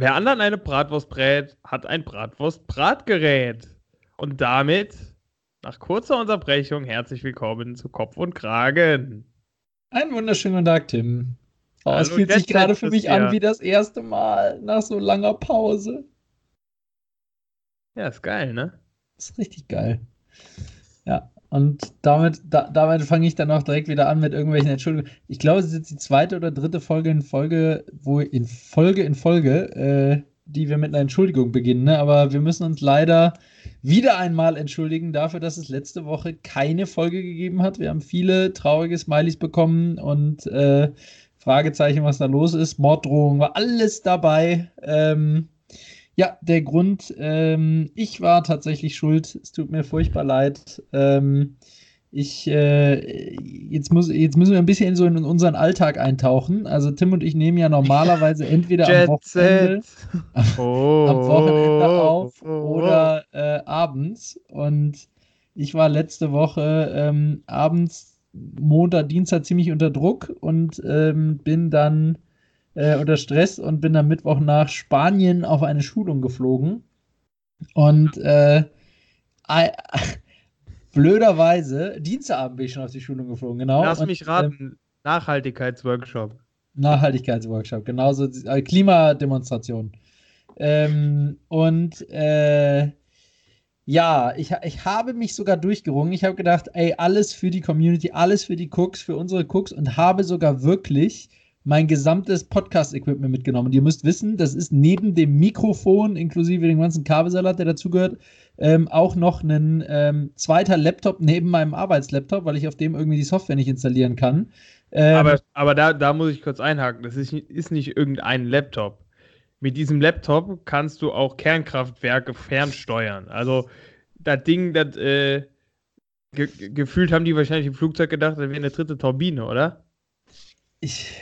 Wer anderen eine Bratwurst brät, hat ein Bratwurst-Bratgerät. Und damit, nach kurzer Unterbrechung, herzlich willkommen zu Kopf und Kragen. Einen wunderschönen guten Tag, Tim. Oh, es fühlt sich gerade für mich an wie das erste Mal nach so langer Pause. Ja, ist geil, ne? Ist richtig geil. Ja, und damit, da, damit fange ich dann auch direkt wieder an mit irgendwelchen Entschuldigungen. Ich glaube, es ist jetzt die zweite oder dritte Folge in Folge, wo in Folge in Folge, äh, die wir mit einer Entschuldigung beginnen. Ne? Aber wir müssen uns leider wieder einmal entschuldigen dafür, dass es letzte Woche keine Folge gegeben hat. Wir haben viele traurige Smileys bekommen und äh, Fragezeichen, was da los ist. Morddrohung war alles dabei. Ähm, ja, der Grund, ähm, ich war tatsächlich schuld. Es tut mir furchtbar leid. Ähm, ich, äh, jetzt, muss, jetzt müssen wir ein bisschen in so in unseren Alltag eintauchen. Also Tim und ich nehmen ja normalerweise entweder am Wochenende, oh, am Wochenende auf oh, oh, oder äh, abends. Und ich war letzte Woche ähm, abends, Montag, Dienstag ziemlich unter Druck und ähm, bin dann äh, unter Stress und bin am Mittwoch nach Spanien auf eine Schulung geflogen. Und äh, äh, blöderweise, Dienstagabend bin ich schon auf die Schulung geflogen, genau. Lass und, mich raten, ähm, Nachhaltigkeitsworkshop. Nachhaltigkeitsworkshop, genauso äh, Klimademonstration. Ähm, und äh, ja, ich, ich habe mich sogar durchgerungen. Ich habe gedacht, ey, alles für die Community, alles für die Cooks, für unsere Cooks und habe sogar wirklich mein gesamtes Podcast-Equipment mitgenommen. Und ihr müsst wissen, das ist neben dem Mikrofon, inklusive dem ganzen Kabelsalat, der dazugehört, ähm, auch noch ein ähm, zweiter Laptop neben meinem Arbeitslaptop, weil ich auf dem irgendwie die Software nicht installieren kann. Ähm, aber aber da, da muss ich kurz einhaken. Das ist, ist nicht irgendein Laptop. Mit diesem Laptop kannst du auch Kernkraftwerke fernsteuern. Also das Ding, das äh, ge gefühlt haben die wahrscheinlich im Flugzeug gedacht, das wäre eine dritte Turbine, oder? Ich,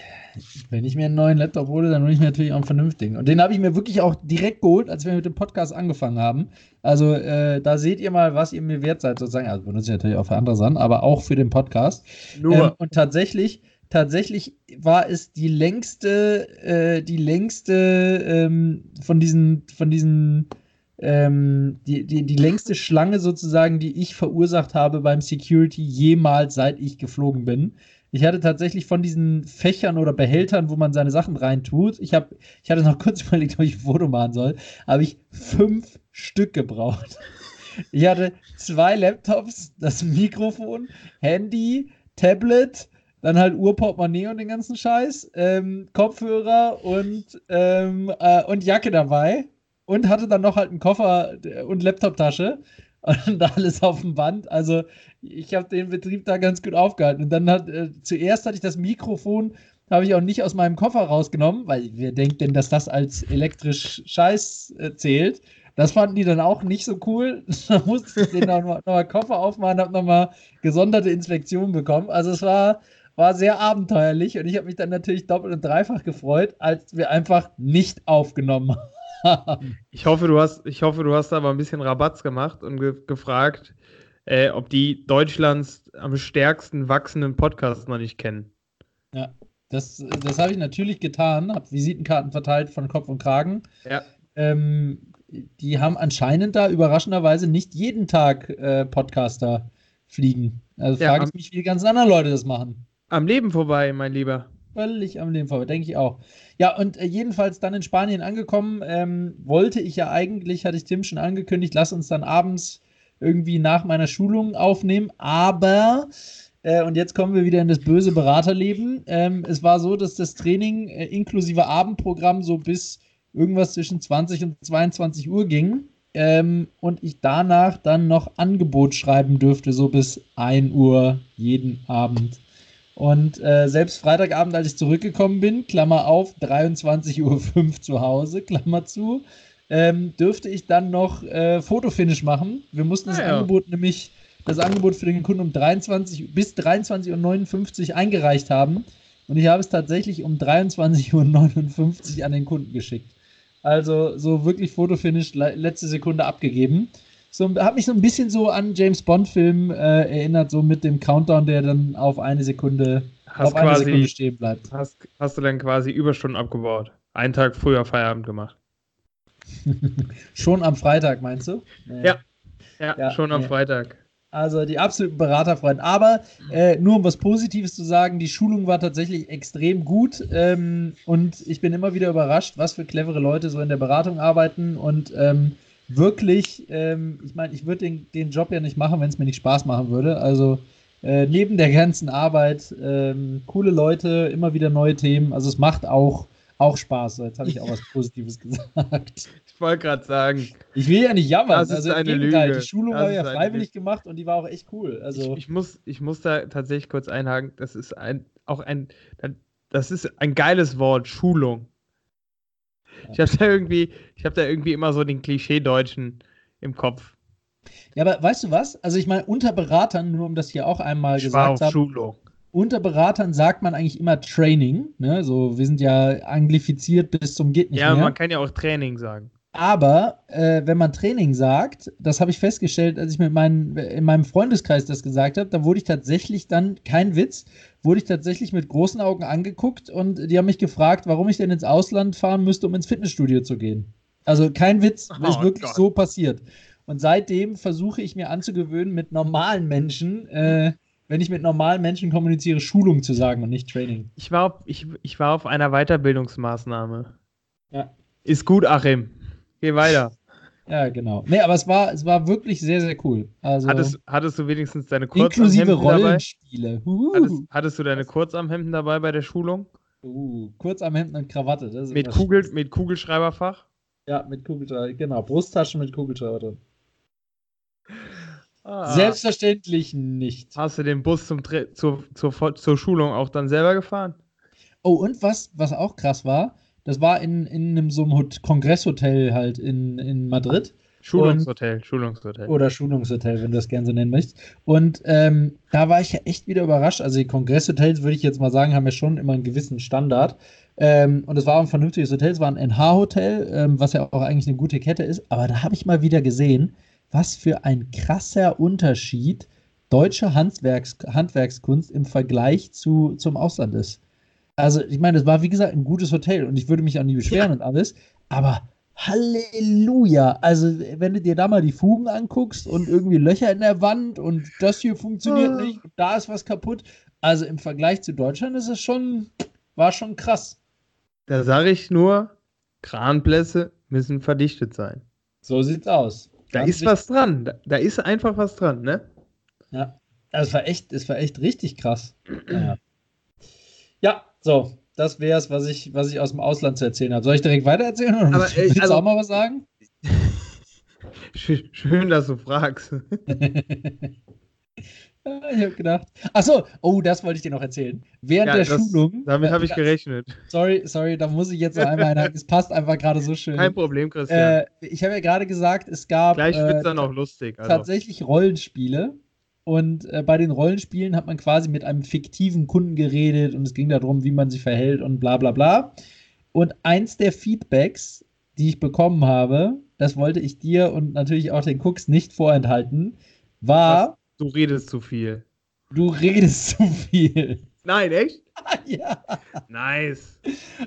wenn ich mir einen neuen Laptop hole, dann hole ich mir natürlich auch einen vernünftigen. Und den habe ich mir wirklich auch direkt geholt, als wir mit dem Podcast angefangen haben. Also äh, da seht ihr mal, was ihr mir wert seid, sozusagen. Also benutze ich natürlich auch für andere Sachen, aber auch für den Podcast. Nur. Ähm, und tatsächlich, tatsächlich war es die längste, äh, die längste ähm, von diesen, von diesen ähm, die, die, die längste Schlange sozusagen, die ich verursacht habe beim Security jemals, seit ich geflogen bin. Ich hatte tatsächlich von diesen Fächern oder Behältern, wo man seine Sachen reintut, ich, hab, ich hatte noch kurz überlegt, ob ich ein Foto machen soll, habe ich fünf Stück gebraucht. Ich hatte zwei Laptops, das Mikrofon, Handy, Tablet, dann halt Urportemonnaie und den ganzen Scheiß, ähm, Kopfhörer und, ähm, äh, und Jacke dabei und hatte dann noch halt einen Koffer und Laptoptasche und alles auf dem Band. Also ich habe den Betrieb da ganz gut aufgehalten. Und dann hat äh, zuerst hatte ich das Mikrofon, habe ich auch nicht aus meinem Koffer rausgenommen, weil wer denkt denn, dass das als elektrisch Scheiß äh, zählt? Das fanden die dann auch nicht so cool. da musste ich den nochmal noch Koffer aufmachen, habe nochmal gesonderte Inspektionen bekommen. Also es war, war sehr abenteuerlich und ich habe mich dann natürlich doppelt und dreifach gefreut, als wir einfach nicht aufgenommen haben. ich, hoffe, du hast, ich hoffe, du hast aber ein bisschen Rabatz gemacht und ge gefragt, äh, ob die Deutschlands am stärksten wachsenden Podcasts noch nicht kennen. Ja, das, das habe ich natürlich getan, habe Visitenkarten verteilt von Kopf und Kragen. Ja. Ähm, die haben anscheinend da überraschenderweise nicht jeden Tag äh, Podcaster fliegen. Also ja, frage ich mich, wie die ganzen anderen Leute das machen. Am Leben vorbei, mein Lieber. Völlig am Leben vorbei, denke ich auch. Ja, und äh, jedenfalls dann in Spanien angekommen, ähm, wollte ich ja eigentlich, hatte ich Tim schon angekündigt, lass uns dann abends irgendwie nach meiner Schulung aufnehmen, aber äh, und jetzt kommen wir wieder in das böse Beraterleben. Ähm, es war so, dass das Training äh, inklusive Abendprogramm so bis irgendwas zwischen 20 und 22 Uhr ging. Ähm, und ich danach dann noch Angebot schreiben dürfte, so bis 1 Uhr jeden Abend. Und äh, selbst Freitagabend, als ich zurückgekommen bin, Klammer auf, 23.05 Uhr zu Hause, Klammer zu, ähm, dürfte ich dann noch äh, Fotofinish machen. Wir mussten das ah, ja. Angebot nämlich, das Angebot für den Kunden um 23 bis 23.59 Uhr eingereicht haben. Und ich habe es tatsächlich um 23.59 Uhr an den Kunden geschickt. Also so wirklich Fotofinish letzte Sekunde abgegeben so, hat mich so ein bisschen so an James Bond-Film äh, erinnert, so mit dem Countdown, der dann auf eine Sekunde, hast auf quasi, eine Sekunde stehen bleibt. Hast, hast du dann quasi Überstunden abgebaut? Einen Tag früher Feierabend gemacht? schon am Freitag, meinst du? Ja. Ja, ja schon am ja. Freitag. Also die absoluten Beraterfreunde. Aber äh, nur um was Positives zu sagen, die Schulung war tatsächlich extrem gut ähm, und ich bin immer wieder überrascht, was für clevere Leute so in der Beratung arbeiten und ähm, wirklich, ähm, ich meine, ich würde den, den Job ja nicht machen, wenn es mir nicht Spaß machen würde. Also äh, neben der ganzen Arbeit, ähm, coole Leute, immer wieder neue Themen. Also es macht auch, auch Spaß. Jetzt habe ich auch was Positives gesagt. Ich wollte gerade sagen. Ich will ja nicht jammern. Das ist also eine Lüge. Die Schulung das war ja freiwillig gemacht und die war auch echt cool. Also ich, ich, muss, ich muss da tatsächlich kurz einhaken. Das ist ein, auch ein, das ist ein geiles Wort, Schulung. Ich habe da irgendwie, ich habe da irgendwie immer so den Klischee-Deutschen im Kopf. Ja, aber weißt du was? Also ich meine, unter Beratern, nur um das hier auch einmal gesagt zu haben. Unter Beratern sagt man eigentlich immer Training. Ne? So, wir sind ja anglifiziert bis zum geht nicht ja, mehr. Ja, man kann ja auch Training sagen. Aber äh, wenn man Training sagt, das habe ich festgestellt, als ich mit meinen, in meinem Freundeskreis das gesagt habe, da wurde ich tatsächlich dann, kein Witz, wurde ich tatsächlich mit großen Augen angeguckt und die haben mich gefragt, warum ich denn ins Ausland fahren müsste, um ins Fitnessstudio zu gehen. Also kein Witz, oh, ist wirklich Gott. so passiert. Und seitdem versuche ich mir anzugewöhnen, mit normalen Menschen, äh, wenn ich mit normalen Menschen kommuniziere, Schulung zu sagen und nicht Training. Ich war auf, ich, ich war auf einer Weiterbildungsmaßnahme. Ja. Ist gut, Achim. Geh weiter. Ja, genau. Nee, aber es war, es war wirklich sehr, sehr cool. Also, hattest, hattest du wenigstens deine Kurzarmhemden Inklusive Rollenspiele. Uh. Hattest, hattest, du deine Kurzarmhemden dabei bei der Schulung? Uh, Kurzarmhemden und Krawatte. mit, Kugel, mit Kugelschreiberfach? Ja, mit Kugelschreiber, genau. Brusttaschen mit Kugelschreiber drin. Ah. Selbstverständlich nicht. Hast du den Bus zum, zur, zur, zur Schulung auch dann selber gefahren? Oh, und was, was auch krass war, das war in, in einem so einem Kongresshotel halt in, in Madrid. Schulungshotel, und, Schulungshotel. Oder Schulungshotel, wenn du das gerne so nennen möchtest. Und ähm, da war ich ja echt wieder überrascht. Also die Kongresshotels, würde ich jetzt mal sagen, haben ja schon immer einen gewissen Standard. Ähm, und es war ein vernünftiges Hotel, es war ein NH-Hotel, ähm, was ja auch eigentlich eine gute Kette ist. Aber da habe ich mal wieder gesehen, was für ein krasser Unterschied deutsche Handwerks Handwerkskunst im Vergleich zu, zum Ausland ist. Also, ich meine, es war wie gesagt ein gutes Hotel und ich würde mich auch nie beschweren ja. und alles, aber Halleluja! Also, wenn du dir da mal die Fugen anguckst und irgendwie Löcher in der Wand und das hier funktioniert oh. nicht da ist was kaputt. Also im Vergleich zu Deutschland ist es schon, war schon krass. Da sage ich nur, Kranblässe müssen verdichtet sein. So sieht's aus. Da Ganz ist was dran. Da, da, ist einfach was dran, ne? Ja. Also es war echt, es war echt richtig krass. Ja. Ja, so. Das wäre es, was ich, was ich aus dem Ausland zu erzählen habe. Soll ich direkt weitererzählen? Oder Aber, ey, willst also, du auch mal was sagen? Schön, dass du fragst. Ich habe gedacht. Achso, oh, das wollte ich dir noch erzählen. Während ja, der das, Schulung. Damit habe ich gerechnet. Sorry, sorry, da muss ich jetzt noch einmal einhaken. Es passt einfach gerade so schön. Kein Problem, Christian. Äh, ich habe ja gerade gesagt, es gab. Gleich wird es äh, dann auch lustig. Also. Tatsächlich Rollenspiele. Und äh, bei den Rollenspielen hat man quasi mit einem fiktiven Kunden geredet und es ging darum, wie man sich verhält und bla bla bla. Und eins der Feedbacks, die ich bekommen habe, das wollte ich dir und natürlich auch den Cooks nicht vorenthalten, war. Was? Du redest zu viel. Du redest zu viel. Nein, echt? ja. Nice.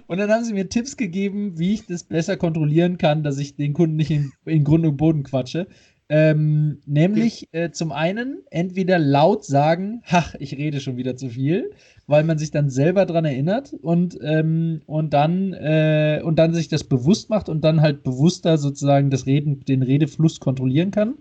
Und dann haben sie mir Tipps gegeben, wie ich das besser kontrollieren kann, dass ich den Kunden nicht in, in Grund und Boden quatsche. Ähm, nämlich äh, zum einen entweder laut sagen, ach, ich rede schon wieder zu viel, weil man sich dann selber dran erinnert und, ähm, und, dann, äh, und dann sich das bewusst macht und dann halt bewusster sozusagen das Reden, den Redefluss kontrollieren kann.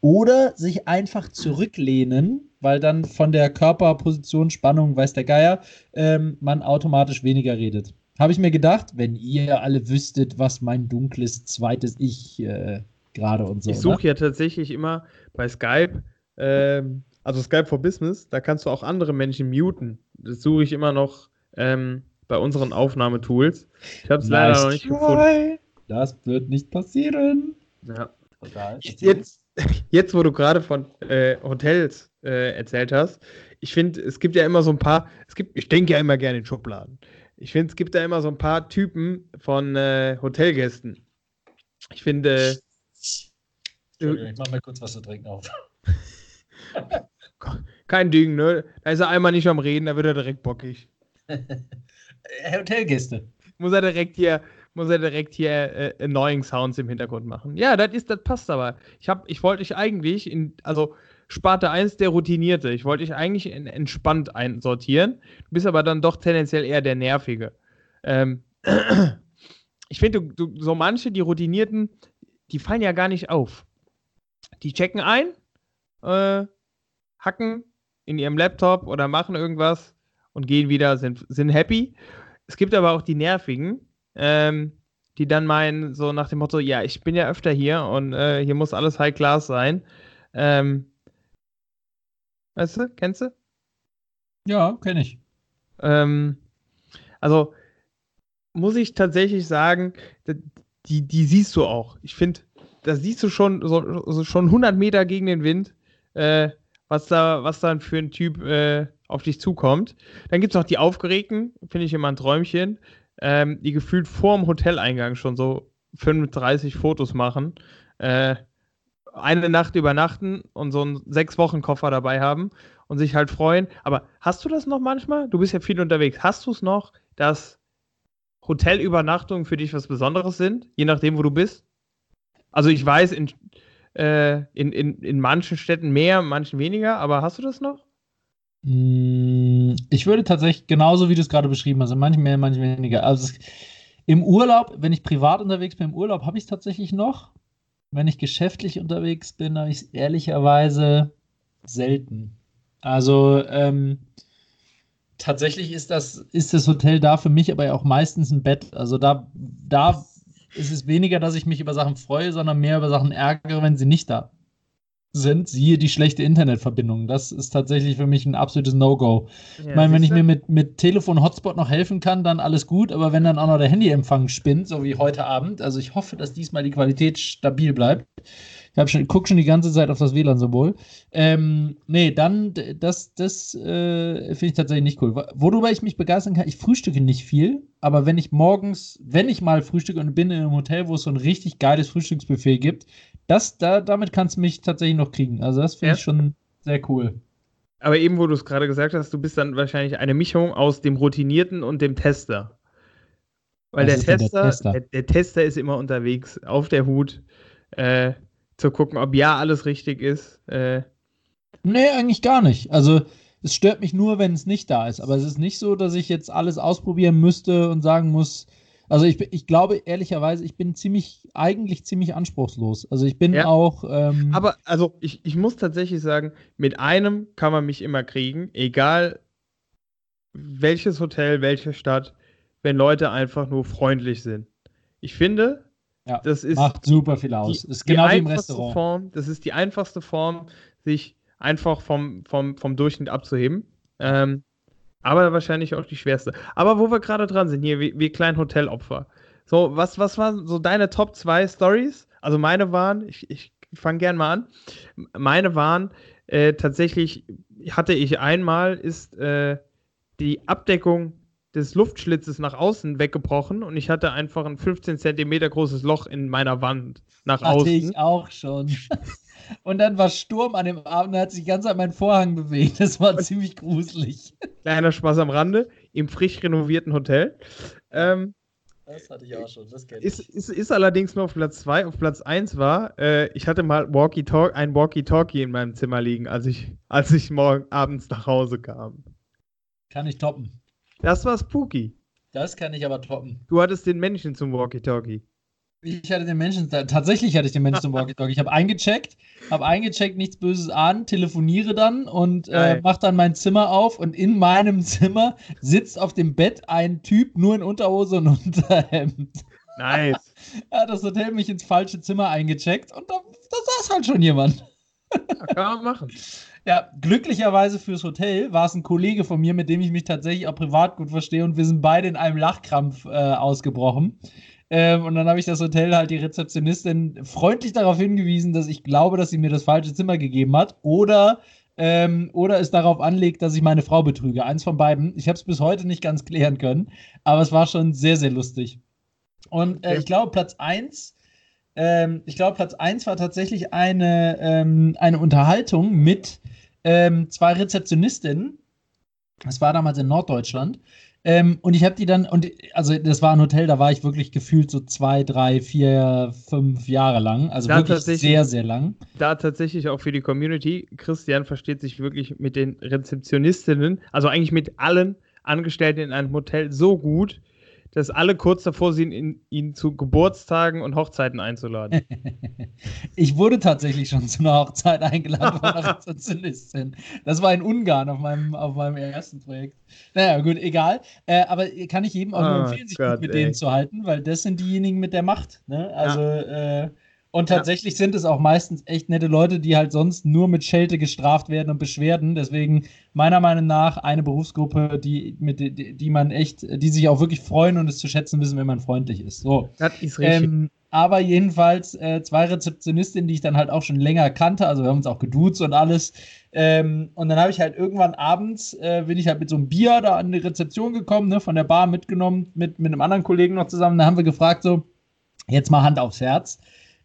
Oder sich einfach zurücklehnen, weil dann von der Körperposition, Spannung, weiß der Geier, ähm, man automatisch weniger redet. Habe ich mir gedacht, wenn ihr alle wüsstet, was mein dunkles zweites Ich äh, gerade und so. Ich suche ne? ja tatsächlich immer bei Skype, ähm, also Skype for Business, da kannst du auch andere Menschen muten. Das suche ich immer noch ähm, bei unseren Aufnahmetools. Ich habe es leider noch nicht try. gefunden. Das wird nicht passieren. Ja. Jetzt, jetzt, wo du gerade von äh, Hotels äh, erzählt hast, ich finde, es gibt ja immer so ein paar, es gibt, ich denke ja immer gerne in Schubladen. Ich finde, es gibt da immer so ein paar Typen von äh, Hotelgästen. Ich finde, ich mach mal kurz was zu trinken auf. Kein Ding, ne? Da ist er einmal nicht am Reden, da wird er direkt bockig. Hotelgäste. Muss er direkt hier, muss er direkt hier äh, Annoying Sounds im Hintergrund machen. Ja, das ist, das passt aber. Ich hab, ich wollte dich eigentlich in, also Sparte 1 der Routinierte. Ich wollte dich eigentlich in, entspannt einsortieren. Du bist aber dann doch tendenziell eher der Nervige. Ähm, ich finde, so manche, die Routinierten, die fallen ja gar nicht auf. Die checken ein, äh, hacken in ihrem Laptop oder machen irgendwas und gehen wieder, sind, sind happy. Es gibt aber auch die Nervigen, ähm, die dann meinen, so nach dem Motto, ja, ich bin ja öfter hier und äh, hier muss alles High Class sein. Ähm, weißt du, kennst du? Ja, kenne ich. Ähm, also muss ich tatsächlich sagen, die, die siehst du auch. Ich finde, da siehst du schon, so, so schon 100 Meter gegen den Wind, äh, was da, was dann für ein Typ äh, auf dich zukommt. Dann gibt es noch die Aufgeregten, finde ich immer ein Träumchen, ähm, die gefühlt vor dem Hoteleingang schon so 35 Fotos machen, äh, eine Nacht übernachten und so einen sechs Wochen Koffer dabei haben und sich halt freuen. Aber hast du das noch manchmal? Du bist ja viel unterwegs. Hast du es noch, dass Hotelübernachtungen für dich was Besonderes sind, je nachdem, wo du bist? Also ich weiß, in, äh, in, in, in manchen Städten mehr, manchen weniger, aber hast du das noch? Mm, ich würde tatsächlich genauso, wie du es gerade beschrieben hast, manche mehr, manche weniger. Also es, im Urlaub, wenn ich privat unterwegs bin, im Urlaub habe ich es tatsächlich noch. Wenn ich geschäftlich unterwegs bin, habe ich es ehrlicherweise selten. Also ähm, tatsächlich ist das, ist das Hotel da für mich aber auch meistens ein Bett. Also da, da ist es weniger, dass ich mich über Sachen freue, sondern mehr über Sachen ärgere, wenn sie nicht da sind, siehe die schlechte Internetverbindung. Das ist tatsächlich für mich ein absolutes No-Go. Ja, ich meine, wenn ich mir mit, mit Telefon-Hotspot noch helfen kann, dann alles gut, aber wenn dann auch noch der Handyempfang spinnt, so wie heute Abend, also ich hoffe, dass diesmal die Qualität stabil bleibt. Ich schon, guck schon die ganze Zeit auf das WLAN-Symbol. Ähm, nee, dann, das, das äh, finde ich tatsächlich nicht cool. Worüber ich mich begeistern kann, ich frühstücke nicht viel, aber wenn ich morgens, wenn ich mal frühstücke und bin in einem Hotel, wo es so ein richtig geiles Frühstücksbuffet gibt, das, da, damit kannst du mich tatsächlich noch kriegen. Also das finde ja. ich schon sehr cool. Aber eben, wo du es gerade gesagt hast, du bist dann wahrscheinlich eine Mischung aus dem Routinierten und dem Tester. Weil der Tester, der Tester? Der, der Tester? ist immer unterwegs, auf der Hut, äh, zu gucken, ob ja alles richtig ist. Äh. Nee, eigentlich gar nicht. Also es stört mich nur, wenn es nicht da ist. Aber es ist nicht so, dass ich jetzt alles ausprobieren müsste und sagen muss, also ich, ich glaube ehrlicherweise, ich bin ziemlich, eigentlich ziemlich anspruchslos. Also ich bin ja. auch. Ähm Aber also ich, ich muss tatsächlich sagen, mit einem kann man mich immer kriegen, egal welches Hotel, welche Stadt, wenn Leute einfach nur freundlich sind. Ich finde, ja, das ist macht super viel aus. Die, ist genau wie im Restaurant. Form, das ist die einfachste Form, sich einfach vom, vom, vom Durchschnitt abzuheben. Ähm, aber wahrscheinlich auch die schwerste. Aber wo wir gerade dran sind, hier, wie, wie klein Hotelopfer. So, was, was waren so deine Top 2 Stories? Also meine waren, ich, ich fange gern mal an. Meine waren äh, tatsächlich, hatte ich einmal, ist äh, die Abdeckung des Luftschlitzes nach außen weggebrochen und ich hatte einfach ein 15 Zentimeter großes Loch in meiner Wand nach hatte außen. Hatte ich auch schon. Und dann war Sturm an dem Abend, da hat sich ganz an meinen Vorhang bewegt. Das war ziemlich gruselig. Kleiner Spaß am Rande, im frisch renovierten Hotel. Ähm, das hatte ich auch schon, das kenne ich. Ist, ist, ist, allerdings nur auf Platz 2. Auf Platz 1 war, äh, ich hatte mal Walkie -Talk, ein Walkie-Talkie in meinem Zimmer liegen, als ich, als ich morgen abends nach Hause kam. Kann ich toppen. Das war spooky. Das kann ich aber toppen. Du hattest den Menschen zum Walkie-Talkie. Ich hatte den Menschen, tatsächlich hatte ich den Menschen zum Walkie-Talkie. Ich habe eingecheckt, habe eingecheckt, nichts Böses an, telefoniere dann und äh, mache dann mein Zimmer auf und in meinem Zimmer sitzt auf dem Bett ein Typ nur in Unterhose und Unterhemd. Nice. er hat das Hotel mich ins falsche Zimmer eingecheckt und da, da saß halt schon jemand. kann man machen. Ja, glücklicherweise fürs Hotel war es ein Kollege von mir, mit dem ich mich tatsächlich auch privat gut verstehe und wir sind beide in einem Lachkrampf äh, ausgebrochen. Ähm, und dann habe ich das Hotel halt die Rezeptionistin freundlich darauf hingewiesen, dass ich glaube, dass sie mir das falsche Zimmer gegeben hat oder, ähm, oder es darauf anlegt, dass ich meine Frau betrüge. Eins von beiden. Ich habe es bis heute nicht ganz klären können, aber es war schon sehr, sehr lustig. Und äh, ich glaube, Platz 1 ähm, ich glaube, Platz 1 war tatsächlich eine, ähm, eine Unterhaltung mit ähm, zwei Rezeptionistinnen. Das war damals in Norddeutschland Ähm, und ich habe die dann, und also das war ein Hotel, da war ich wirklich gefühlt so zwei, drei, vier, fünf Jahre lang. Also Da wirklich sehr, sehr lang. Da tatsächlich auch für die Community. Christian versteht sich wirklich mit den Rezeptionistinnen, also eigentlich mit allen Angestellten in einem Hotel so gut, dass alle kurz davor sind, ihn, ihn zu Geburtstagen und Hochzeiten einzuladen. Ich wurde tatsächlich schon zu einer Hochzeit eingeladen von einer Rezeptionistin. Das war in Ungarn auf meinem, auf meinem ersten Projekt. Naja, gut, egal. Äh, aber kann ich jedem auch nur Oh empfehlen, sich Gott, gut mit ey. denen zu halten, weil das sind diejenigen mit der Macht. Ne? Also, äh, und tatsächlich sind es auch meistens echt nette Leute, die halt sonst nur mit Schelte gestraft werden und Beschwerden. Deswegen meiner Meinung nach eine Berufsgruppe, die, mit, die, die man echt, die sich auch wirklich freuen und es zu schätzen wissen, wenn man freundlich ist. So. Das ist richtig. Ähm, aber jedenfalls äh, zwei Rezeptionistinnen, die ich dann halt auch schon länger kannte. Also wir haben uns auch geduzt und alles. Ähm, und dann habe ich halt irgendwann abends, äh, bin ich halt mit so einem Bier da an die Rezeption gekommen, ne, von der Bar mitgenommen, mit, mit einem anderen Kollegen noch zusammen. Da haben wir gefragt so, jetzt mal Hand aufs Herz.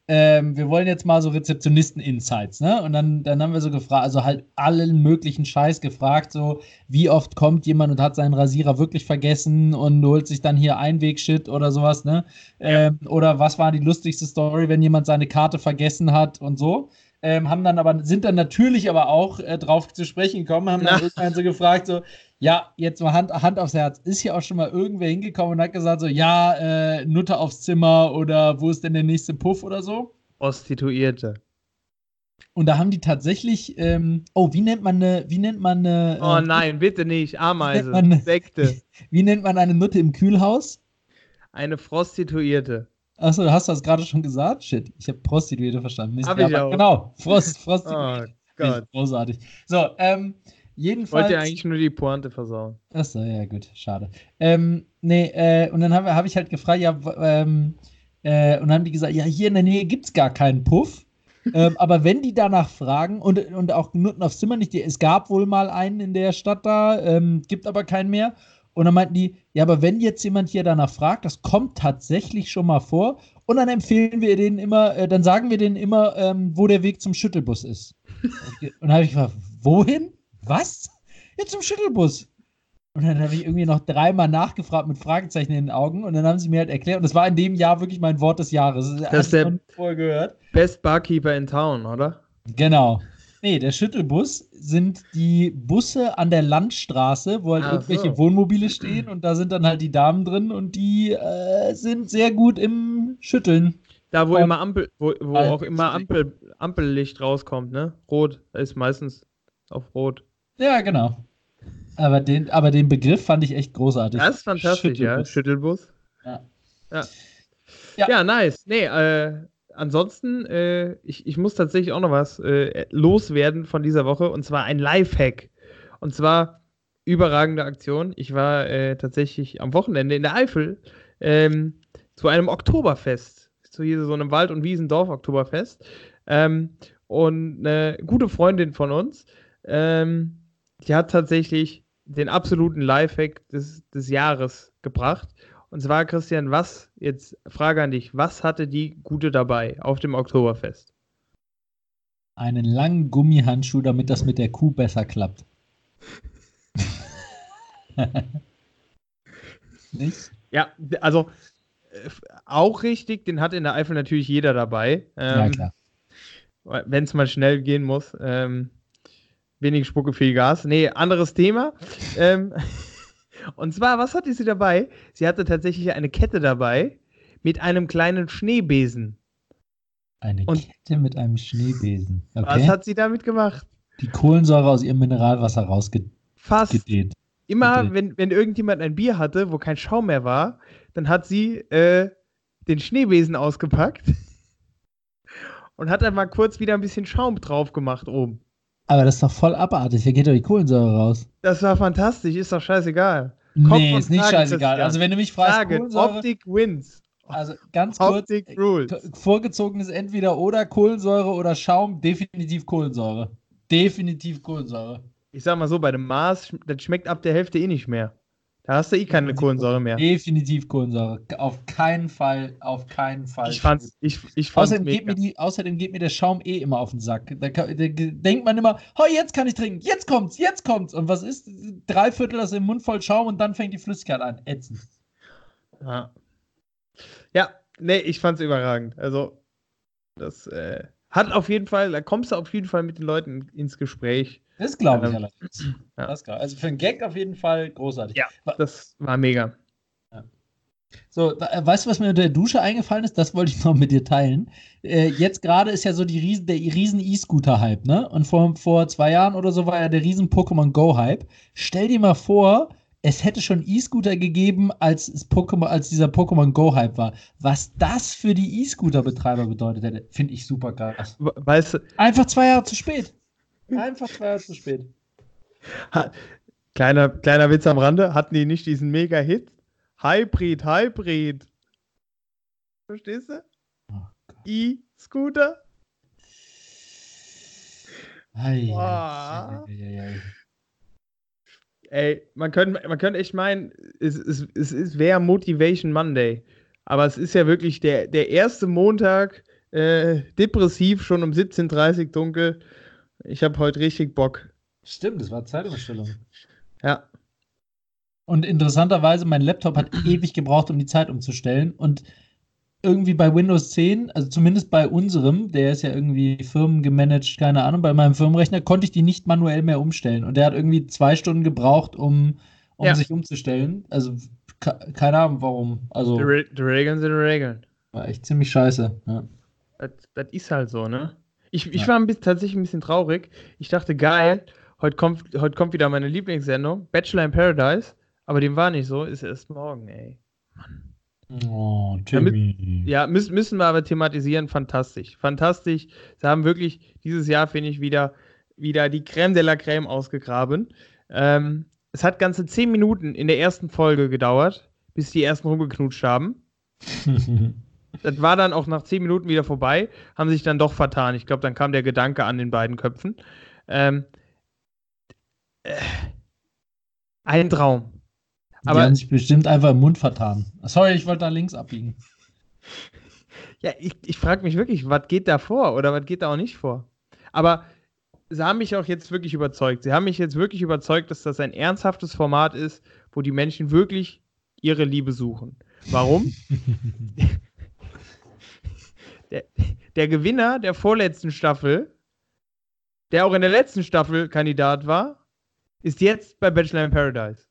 Ähm, wir wollen jetzt mal so Rezeptionisten-Insights, ne? Und dann, dann haben wir so gefragt, also halt allen möglichen Scheiß gefragt, so wie oft kommt jemand und hat seinen Rasierer wirklich vergessen und holt sich dann hier Einwegshit oder sowas, ne? Ähm, oder was war die lustigste Story, wenn jemand seine Karte vergessen hat und so. Ähm, haben dann aber, sind dann natürlich aber auch äh, drauf zu sprechen gekommen, haben dann irgendwann so gefragt, so, ja, jetzt mal Hand, Hand aufs Herz. Ist hier auch schon mal irgendwer hingekommen und hat gesagt, so, ja, äh, Nutte aufs Zimmer oder wo ist denn der nächste Puff oder so? Prostituierte. Und da haben die tatsächlich, ähm, oh, wie nennt man eine, wie nennt man eine, Oh äh, nein, bitte nicht. Ameise. Sekte. wie nennt man eine Nutte im Kühlhaus? Eine Prostituierte. Achso, hast du das gerade schon gesagt? Shit, ich habe Prostituierte verstanden. Mist, Hab ich aber auch. Genau, Frost, Prostituierte. Oh Gott. Großartig. So, ähm, Ich jedenfalls. wollte ja eigentlich nur die Pointe versauen. Achso, ja, gut, schade. Ähm, nee, äh, und dann habe hab ich halt gefragt, ja, ähm, äh, und dann haben die gesagt, ja, hier in der Nähe gibt es gar keinen Puff. ähm, aber wenn die danach fragen, und, und auch Nutten aufs Zimmer nicht, die, es gab wohl mal einen in der Stadt da, ähm, gibt aber keinen mehr. Und dann meinten die, ja, aber wenn jetzt jemand hier danach fragt, das kommt tatsächlich schon mal vor. Und dann empfehlen wir denen immer, äh, dann sagen wir denen immer, ähm, wo der Weg zum Schüttelbus ist. und dann habe ich gefragt, wohin? Was? Ja, zum Schüttelbus. Und dann habe ich irgendwie noch dreimal nachgefragt mit Fragezeichen in den Augen und dann haben sie mir halt erklärt, und das war in dem Jahr wirklich mein Wort des Jahres. Das, ist hatte ich der-. Best Barkeeper in Town, oder? Genau. Nee, der Schüttelbus sind die Busse an der Landstraße, wo halt Ach irgendwelche so. Wohnmobile stehen und da sind dann halt die Damen drin und die äh, sind sehr gut im Schütteln. Da, wo immer Ampel, wo, wo Alter, auch immer Ampel, Ampellicht rauskommt, ne? Rot. Da ist meistens auf Rot. Ja, genau. Aber den, aber den Begriff fand ich echt großartig. Das ist fantastisch, ja. Schüttelbus. Schüttelbus. Ja. Ja. Ja. Ja, nice. Nee, äh, ansonsten, äh, ich, ich muss tatsächlich auch noch was äh, loswerden von dieser Woche und zwar ein Lifehack. Und zwar überragende Aktion. Ich war äh, tatsächlich am Wochenende in der Eifel ähm, zu einem Oktoberfest. Zu hier so einem Wald- und Wiesendorf-Oktoberfest. Ähm, und eine gute Freundin von uns, ähm, die hat tatsächlich den absoluten Lifehack des, des Jahres gebracht. Und zwar, Christian, was, jetzt Frage an dich, was hatte die Gute dabei auf dem Oktoberfest? Einen langen Gummihandschuh, damit das mit der Kuh besser klappt. Nicht? Ja, also äh, auch richtig, den hat in der Eifel natürlich jeder dabei. ja, Ähm, klar. Wenn es mal schnell gehen muss. Ähm, wenig Spucke, viel Gas. Nee, anderes Thema. ähm, und zwar, was hatte sie dabei? Sie hatte tatsächlich eine Kette dabei mit einem kleinen Schneebesen. Eine und- Kette mit einem Schneebesen. Was Okay. hat sie damit gemacht? Die Kohlensäure aus ihrem Mineralwasser rausgedehnt. Fast. Immer, Gedreht. wenn, wenn irgendjemand ein Bier hatte, wo kein Schaum mehr war, dann hat sie äh, den Schneebesen ausgepackt und hat dann mal kurz wieder ein bisschen Schaum drauf gemacht oben. Aber das ist doch voll abartig. Hier geht doch die Kohlensäure raus. Das war fantastisch, ist doch scheißegal. Kopf nee, ist nicht scheißegal. Also, wenn du mich fragst, Frage, Kohlensäure, Optik wins. also ganz kurz, Optik rules. k- vorgezogen ist entweder oder Kohlensäure oder Schaum, definitiv Kohlensäure. Definitiv Kohlensäure. Ich sag mal so, bei dem Mars, das schmeckt ab der Hälfte eh nicht mehr. Da hast du eh keine Kohlensäure mehr. Definitiv Kohlensäure. Auf keinen Fall, auf keinen Fall. Ich fand's, ich, ich fand's außerdem, geht mir die, außerdem geht mir der Schaum eh immer auf den Sack. Da, da, da denkt man immer, oh, jetzt kann ich trinken, jetzt kommt's, jetzt kommt's. Und was ist? Drei Viertel das im Mund voll Schaum und dann fängt die Flüssigkeit an. Ätzend. Ja. Ja, nee, ich fand's überragend. Also, das äh, hat auf jeden Fall, da kommst du auf jeden Fall mit den Leuten ins Gespräch. Das glaube ich ähm, allerdings. Ja. Das glaub. Also für einen Gag auf jeden Fall großartig. Ja, das war mega. Ja. So, äh, weißt du, was mir unter der Dusche eingefallen ist? Das wollte ich noch mit dir teilen. Äh, jetzt gerade ist ja so die Riesen, der riesen E-Scooter-Hype, ne? Und vor, vor zwei Jahren oder so war ja der riesen Pokémon Go-Hype. Stell dir mal vor, es hätte schon E-Scooter gegeben, als, als dieser Pokémon Go-Hype war. Was das für die E-Scooter-Betreiber bedeutet hätte, finde ich super krass. Weißt du, Einfach zwei Jahre zu spät. Einfach zwei Jahre zu spät. kleiner, kleiner Witz am Rande, hatten die nicht diesen Mega-Hit? Hybrid, Hybrid. Verstehst du? Oh E-Scooter? Ey, man könnte man könnt echt meinen, es, es, es, es wäre Motivation Monday. Aber es ist ja wirklich der, der erste Montag, äh, depressiv, schon um 17.30 Uhr dunkel. Ich habe heute richtig Bock. Stimmt, das war Zeitumstellung. Ja. Und interessanterweise, mein Laptop hat ewig gebraucht, um die Zeit umzustellen. Und irgendwie bei Windows 10, also zumindest bei unserem, der ist ja irgendwie firmengemanagt, keine Ahnung, bei meinem Firmenrechner konnte ich die nicht manuell mehr umstellen. Und der hat irgendwie zwei Stunden gebraucht, um, um ja. sich umzustellen. Also keine Ahnung warum. Also, die, Re die Regeln sind Regeln. War echt ziemlich scheiße. Ja. Das, das ist halt so, ne? Ich, ich ja. war ein bisschen, tatsächlich ein bisschen traurig. Ich dachte, geil, heute kommt, heute kommt wieder meine Lieblingssendung, Bachelor in Paradise. Aber dem war nicht so, ist erst morgen, ey. Mann. Oh, Timmy. Ja, müssen, müssen wir aber thematisieren. Fantastisch. Fantastisch. Sie haben wirklich dieses Jahr, finde ich, wieder, wieder die Creme de la Creme ausgegraben. Ähm, es hat ganze zehn Minuten in der ersten Folge gedauert, bis die ersten rumgeknutscht haben. das war dann auch nach zehn Minuten wieder vorbei, haben sich dann doch vertan. Ich glaube, dann kam der Gedanke an den beiden Köpfen. Ähm, äh, ein Traum. Die Aber, haben sich bestimmt einfach im Mund vertan. Sorry, ich wollte da links abbiegen. Ja, ich, ich frage mich wirklich, was geht da vor oder was geht da auch nicht vor? Aber sie haben mich auch jetzt wirklich überzeugt. Sie haben mich jetzt wirklich überzeugt, dass das ein ernsthaftes Format ist, wo die Menschen wirklich ihre Liebe suchen. Warum? der, der Gewinner der vorletzten Staffel, der auch in der letzten Staffel Kandidat war, ist jetzt bei Bachelor in Paradise.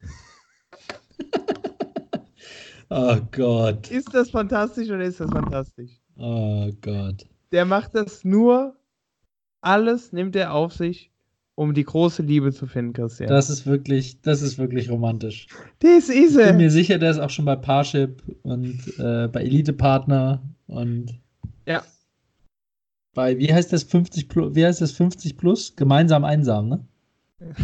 oh Gott. Ist das fantastisch oder ist das fantastisch? Oh Gott. Der macht das nur, alles nimmt er auf sich, um die große Liebe zu finden, Christian. Das ist wirklich, das ist wirklich romantisch. Das ist er. Ich bin mir sicher, der ist auch schon bei Parship und äh, bei Elite Partner und ja. Bei, wie heißt das 50 plus, wie heißt das 50 plus? Gemeinsam einsam, ne?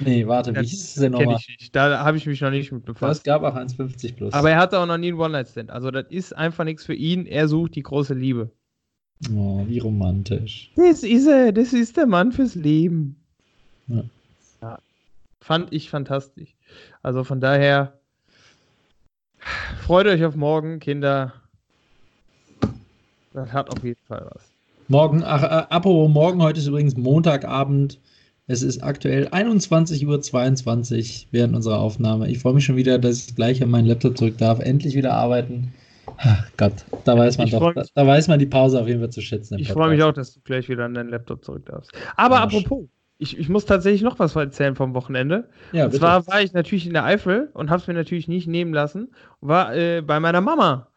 nee, warte, wie hieß es denn nochmal? Da habe ich mich noch nicht mit befasst. Es gab auch 1,50 plus. Aber er hatte auch noch nie einen One-Night-Stand. Also, das ist einfach nichts für ihn. Er sucht die große Liebe. Oh, wie romantisch. Das ist er. Das ist der Mann fürs Leben. Ja. ja. Fand ich fantastisch. Also, von daher, freut euch auf morgen, Kinder. Das hat auf jeden Fall was. Morgen, ach, äh, apropos morgen, heute ist übrigens Montagabend. Es ist aktuell 21.22 Uhr während unserer Aufnahme. Ich freue mich schon wieder, dass ich gleich an meinen Laptop zurück darf. Endlich wieder arbeiten. Ach Gott, da weiß man ich doch, da, da, weiß man die Pause auf jeden Fall zu schätzen. Ich freue mich auch, dass du gleich wieder an deinen Laptop zurück darfst. Aber ja, apropos, ich, ich muss tatsächlich noch was erzählen vom Wochenende. Ja, und bitte. zwar war ich natürlich in der Eifel und habe es mir natürlich nicht nehmen lassen. War äh, bei meiner Mama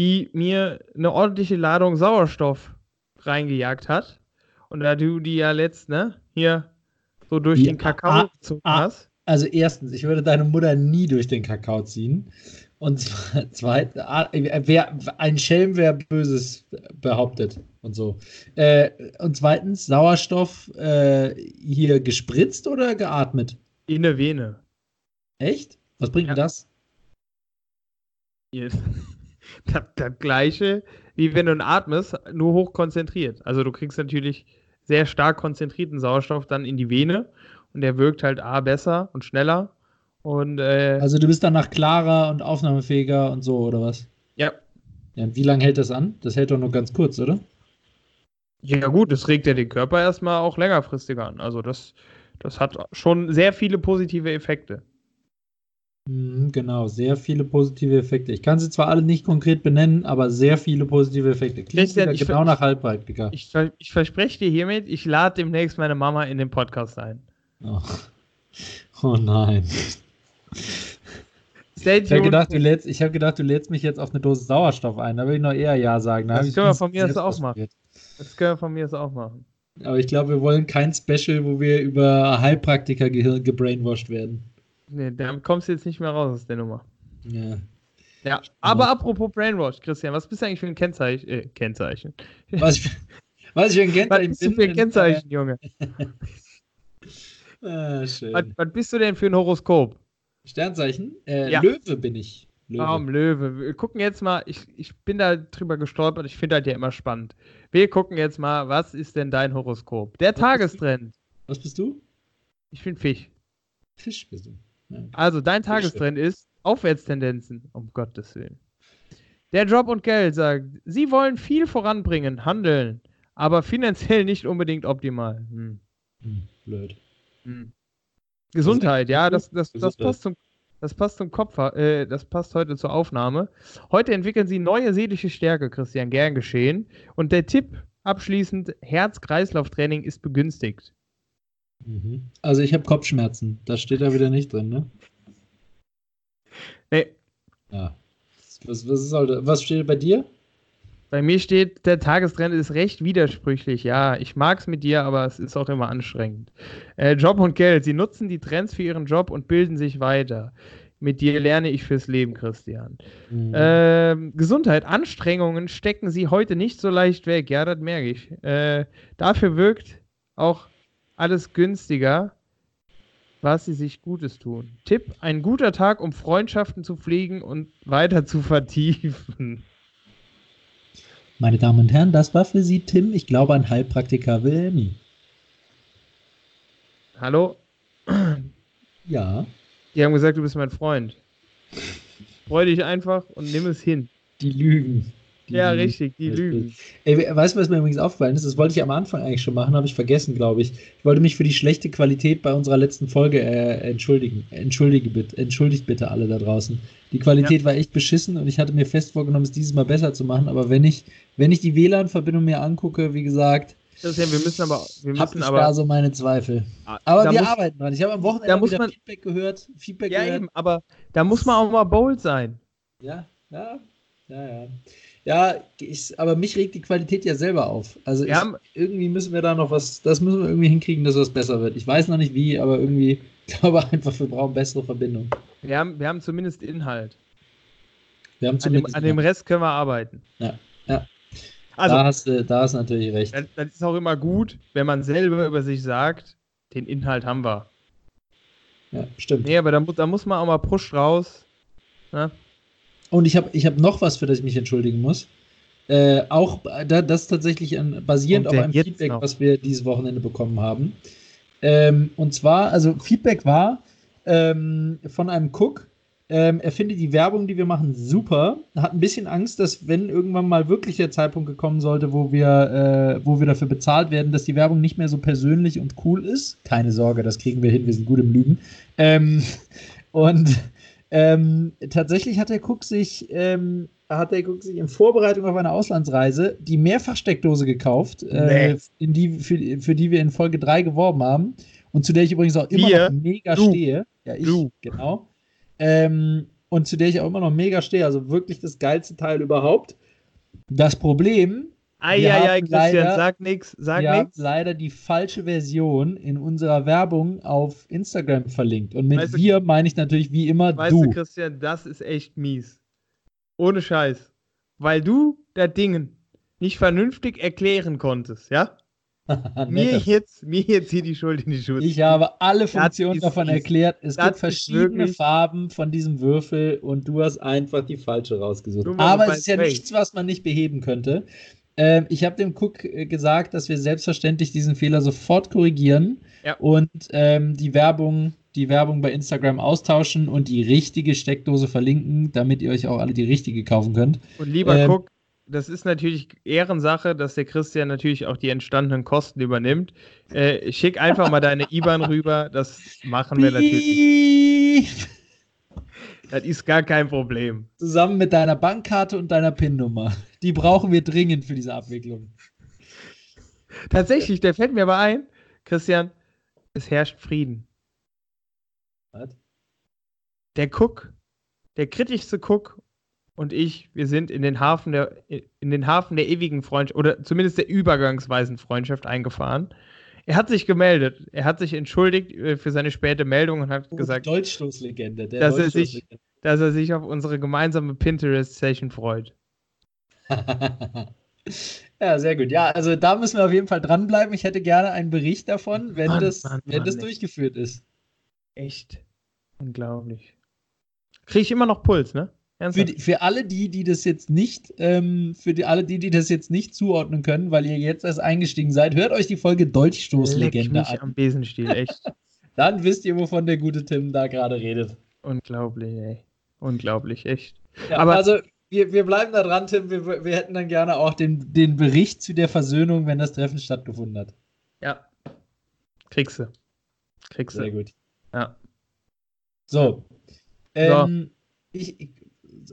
die mir eine ordentliche Ladung Sauerstoff reingejagt hat. Und da du die ja letzt, ne, hier so durch ja, den Kakao ah, gezogen ah, hast. Also erstens, ich würde deine Mutter nie durch den Kakao ziehen. Und zweitens, ah, wer, ein Schelm, wer Böses behauptet und so. Äh, und zweitens, Sauerstoff äh, hier gespritzt oder geatmet? In der Vene. Echt? Was bringt ja. das? Yes. das, das gleiche, wie wenn du atmest, nur hoch konzentriert. Also du kriegst natürlich sehr stark konzentrierten Sauerstoff dann in die Vene und der wirkt halt A besser und schneller Und äh, Also du bist danach klarer und aufnahmefähiger und so, oder was? ja. Ja, wie lange hält das an? Das hält doch nur ganz kurz, oder? Ja, gut, das regt ja den Körper erstmal auch längerfristig an. Also das, das hat schon sehr viele positive Effekte. Mhm, genau, sehr viele positive Effekte. Ich kann sie zwar alle nicht konkret benennen, aber sehr viele positive Effekte. Klingt Christian, ich genau nach Heilpraktiker. Ich, ich verspreche dir hiermit, ich lade demnächst meine Mama in den Podcast ein. Oh. oh nein. Ich habe gedacht, du lädst, ich hab gedacht, du lädst mich jetzt auf eine Dose Sauerstoff ein. Da würde ich noch eher Ja sagen. Da Das können wir von mir aus auch machen. Das können wir von mir aus auch machen. Aber ich glaube, wir wollen kein Special, wo wir über Heilpraktiker-Gehirn gebrainwashed werden. Nee, da kommst du jetzt nicht mehr raus aus der Nummer. Ja. Ja, aber apropos Brainwash, Christian, was bist du eigentlich für ein Kennzeichen? Äh, Kennzeichen. Was, ich- was ich für ein Was Kennzeichen bist du für ein Kennzeichen, Junge? Ah, schön. Was, was bist du denn für ein Horoskop? Sternzeichen? Äh, Ja. Löwe bin ich. Löwe. Warum Löwe? Wir gucken jetzt mal, ich, ich bin da drüber gestolpert, ich finde das ja immer spannend. Wir gucken jetzt mal, was ist denn dein Horoskop? Der Was bist? Tagestrend. Was bist du? Ich bin Fisch. Fisch bist du. Also, dein Tagestrend ist Aufwärtstendenzen, um Gottes Willen. Der Job und Geld sagt, Sie wollen viel voranbringen, handeln, aber finanziell nicht unbedingt optimal. Hm. Hm, blöd. Hm. Gesundheit, ja, das, das, das, passt zum, das passt zum Kopf, äh, das passt heute zur Aufnahme. Heute entwickeln Sie neue seelische Stärke, Christian, gern geschehen. Und der Tipp abschließend, Herz-Kreislauf-Training ist begünstigt. Mhm. Also ich habe Kopfschmerzen. Das steht da wieder nicht drin, ne? Nee, Ja. Was, was, soll da, was steht bei dir? bei mir steht, der Tagestrend ist recht widersprüchlich. Ja, ich mag es mit dir, aber es ist auch immer anstrengend. Äh, Job und Geld, Sie nutzen die Trends für Ihren Job und bilden sich weiter. Mit dir lerne ich fürs Leben, Christian. Mhm. Ähm, Gesundheit, Anstrengungen stecken sie heute nicht so leicht weg. Ja, das merke ich. Äh, dafür wirkt auch alles günstiger, was sie sich Gutes tun. Tipp: Ein guter Tag, um Freundschaften zu pflegen und weiter zu vertiefen. Meine Damen und Herren, das war für Sie Tim. Ich glaube an Heilpraktiker Wilhelmi. Hallo? Ja. Die haben gesagt, du bist mein Freund. Freu dich einfach und nimm es hin. Die Lügen. Die ja, richtig, die Lügen. Ey, we- weißt du, was mir übrigens aufgefallen ist? Das wollte ich am Anfang eigentlich schon machen, habe ich vergessen, glaube ich. Ich wollte mich für die schlechte Qualität bei unserer letzten Folge äh, entschuldigen. Entschuldige bitte, entschuldigt bitte alle da draußen. Die Qualität war echt beschissen und ich hatte mir fest vorgenommen, es dieses Mal besser zu machen. Aber wenn ich, wenn ich die WLAN-Verbindung mir angucke, wie gesagt, Christian, wir müssen aber, wir müssen ich aber, da so meine Zweifel. Aber da wir muss, arbeiten dran. Ich habe am Wochenende da wieder man- Feedback gehört. Feedback ja gehört. eben, aber da muss man auch mal bold sein. Ja, ja, ja, ja. Ja, ich, aber mich regt die Qualität ja selber auf. Also ich, haben- irgendwie müssen wir da noch was, das müssen wir irgendwie hinkriegen, dass das besser wird. Ich weiß noch nicht wie, aber irgendwie, ich glaube einfach, wir brauchen bessere Verbindung. Wir haben, wir haben zumindest Inhalt. Wir haben An dem, zumindest. an dem Rest können wir arbeiten. Ja, ja. Also, da, hast du, da hast natürlich recht. das, das ist auch immer gut, wenn man selber über sich sagt, den Inhalt haben wir. Ja, stimmt. Nee, aber da, da muss man auch mal Push raus. Ne? Und ich habe ich hab noch was, für das ich mich entschuldigen muss. Äh, auch da, das tatsächlich an, basierend auf einem Feedback, noch. was wir dieses Wochenende bekommen haben. Ähm, und zwar, also Feedback war ähm, von einem Cook. Ähm, er findet die Werbung, die wir machen, super. Hat ein bisschen Angst, dass wenn irgendwann mal wirklich der Zeitpunkt gekommen sollte, wo wir, äh, wo wir dafür bezahlt werden, dass die Werbung nicht mehr so persönlich und cool ist. Keine Sorge, das kriegen wir hin, wir sind gut im Lügen. Ähm, und ähm, tatsächlich hat der Cook sich, ähm, hat der Cook sich in Vorbereitung auf eine Auslandsreise die Mehrfachsteckdose gekauft, äh, Nee. in die, für, für die wir in Folge 3 geworben haben und zu der ich übrigens auch immer Wir? noch mega Du. stehe. Ja, ich, Du. genau. Ähm, und zu der ich auch immer noch mega stehe. Also wirklich das geilste Teil überhaupt. Das Problem, Eieiei, haben Christian, leider- sag nix, sag wir haben nix. leider die falsche Version in unserer Werbung auf Instagram verlinkt. Und mit Weißt du- wir meine ich natürlich wie immer Weißt du. du, Christian, das ist echt mies. Ohne Scheiß. Weil du das Ding nicht vernünftig erklären konntest, ja? Mir jetzt, mir jetzt hier die Schuld in die Schuhe. Ich habe alle Funktionen ist davon fies. erklärt. Es gibt ist verschiedene Farben von diesem Würfel und du hast einfach die falsche rausgesucht. Aber es ist ja nichts, was man nicht beheben könnte. Ähm, ich habe dem Cook äh, gesagt, dass wir selbstverständlich diesen Fehler sofort korrigieren Ja. und ähm, die Werbung die Werbung bei Instagram austauschen und die richtige Steckdose verlinken, damit ihr euch auch alle die richtige kaufen könnt. Und lieber ähm, guck, das ist natürlich Ehrensache, dass der Christian natürlich auch die entstandenen Kosten übernimmt. Äh, schick einfach mal deine IBAN rüber, das machen wir natürlich. Das ist gar kein Problem. Zusammen mit deiner Bankkarte und deiner PIN-Nummer. Die brauchen wir dringend für diese Abwicklung. Tatsächlich, der fällt mir aber ein, Christian, es herrscht Frieden. Was? Der Cook, der kritischste Cook und ich, wir sind in den Hafen der, in den Hafen der ewigen Freundschaft oder zumindest der übergangsweisen Freundschaft eingefahren. Er hat sich gemeldet. Er hat sich entschuldigt äh, für seine späte Meldung und hat oh, gesagt, Deutschstoßlegende, dass, er sich, dass er sich auf unsere gemeinsame Pinterest-Session freut. ja, sehr gut. Ja, also da müssen wir auf jeden Fall dranbleiben. Ich hätte gerne einen Bericht davon, wenn Mann, das, Mann, wenn Mann, das durchgeführt ist. Echt unglaublich. Kriege ich immer noch Puls, ne? Für, die, für, alle die, die das jetzt nicht, ähm, für die, alle die, die das jetzt nicht zuordnen können, weil ihr jetzt erst eingestiegen seid, hört euch die Folge Dolchstoßlegende an. am Besenstiel, echt. Dann wisst ihr, wovon der gute Tim da gerade redet. Unglaublich, ey. Unglaublich, echt. Ja, Aber also, wir, wir bleiben da dran, Tim. Wir, wir hätten dann gerne auch den, den Bericht zu der Versöhnung, wenn das Treffen stattgefunden hat. Ja. Kriegst du. Kriegst du. Sehr gut. Ja. So. Ähm, so. Ich, ich,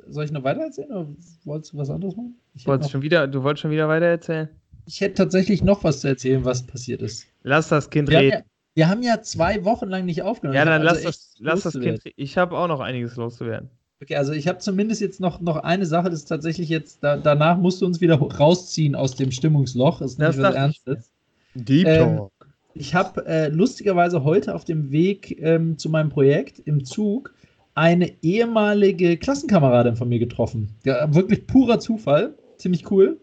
soll ich noch weiter erzählen oder wolltest du was anderes machen? Wolltest schon wieder, du wolltest schon wieder weiter erzählen? Ich hätte tatsächlich noch was zu erzählen, was passiert ist. Lass das Kind wir reden. Haben ja, wir haben ja zwei Wochen lang nicht aufgenommen. Ja, dann lass, also das, lass das Kind reden. Ich habe auch noch einiges loszuwerden. Okay, also ich habe zumindest jetzt noch, noch eine Sache, das ist tatsächlich jetzt, da, danach musst du uns wieder rausziehen aus dem Stimmungsloch. Das ist das nicht was Ernstes. Deep ähm, Talk. Ich habe äh, lustigerweise heute auf dem Weg ähm, zu meinem Projekt im Zug eine ehemalige Klassenkameradin von mir getroffen. Ja, wirklich purer Zufall. Ziemlich cool.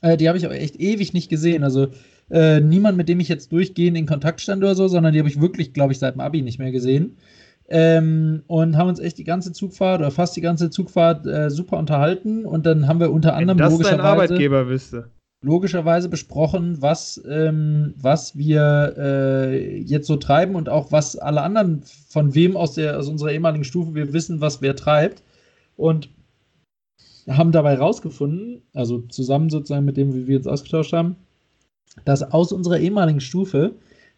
Äh, die habe ich aber echt ewig nicht gesehen. Also äh, niemand, mit dem ich jetzt durchgehend in Kontakt stand oder so, sondern die habe ich wirklich, glaube ich, seit dem Abi nicht mehr gesehen. Ähm, und haben uns echt die ganze Zugfahrt oder fast die ganze Zugfahrt äh, super unterhalten. Und dann haben wir unter anderem Wenn das logischerweise. Arbeitgeber wüsste logischerweise besprochen, was, ähm, was wir äh, jetzt so treiben und auch was alle anderen, von wem aus, der, aus unserer ehemaligen Stufe wir wissen, was wer treibt. Und haben dabei rausgefunden, also zusammen sozusagen mit dem, wie wir uns ausgetauscht haben, dass aus unserer ehemaligen Stufe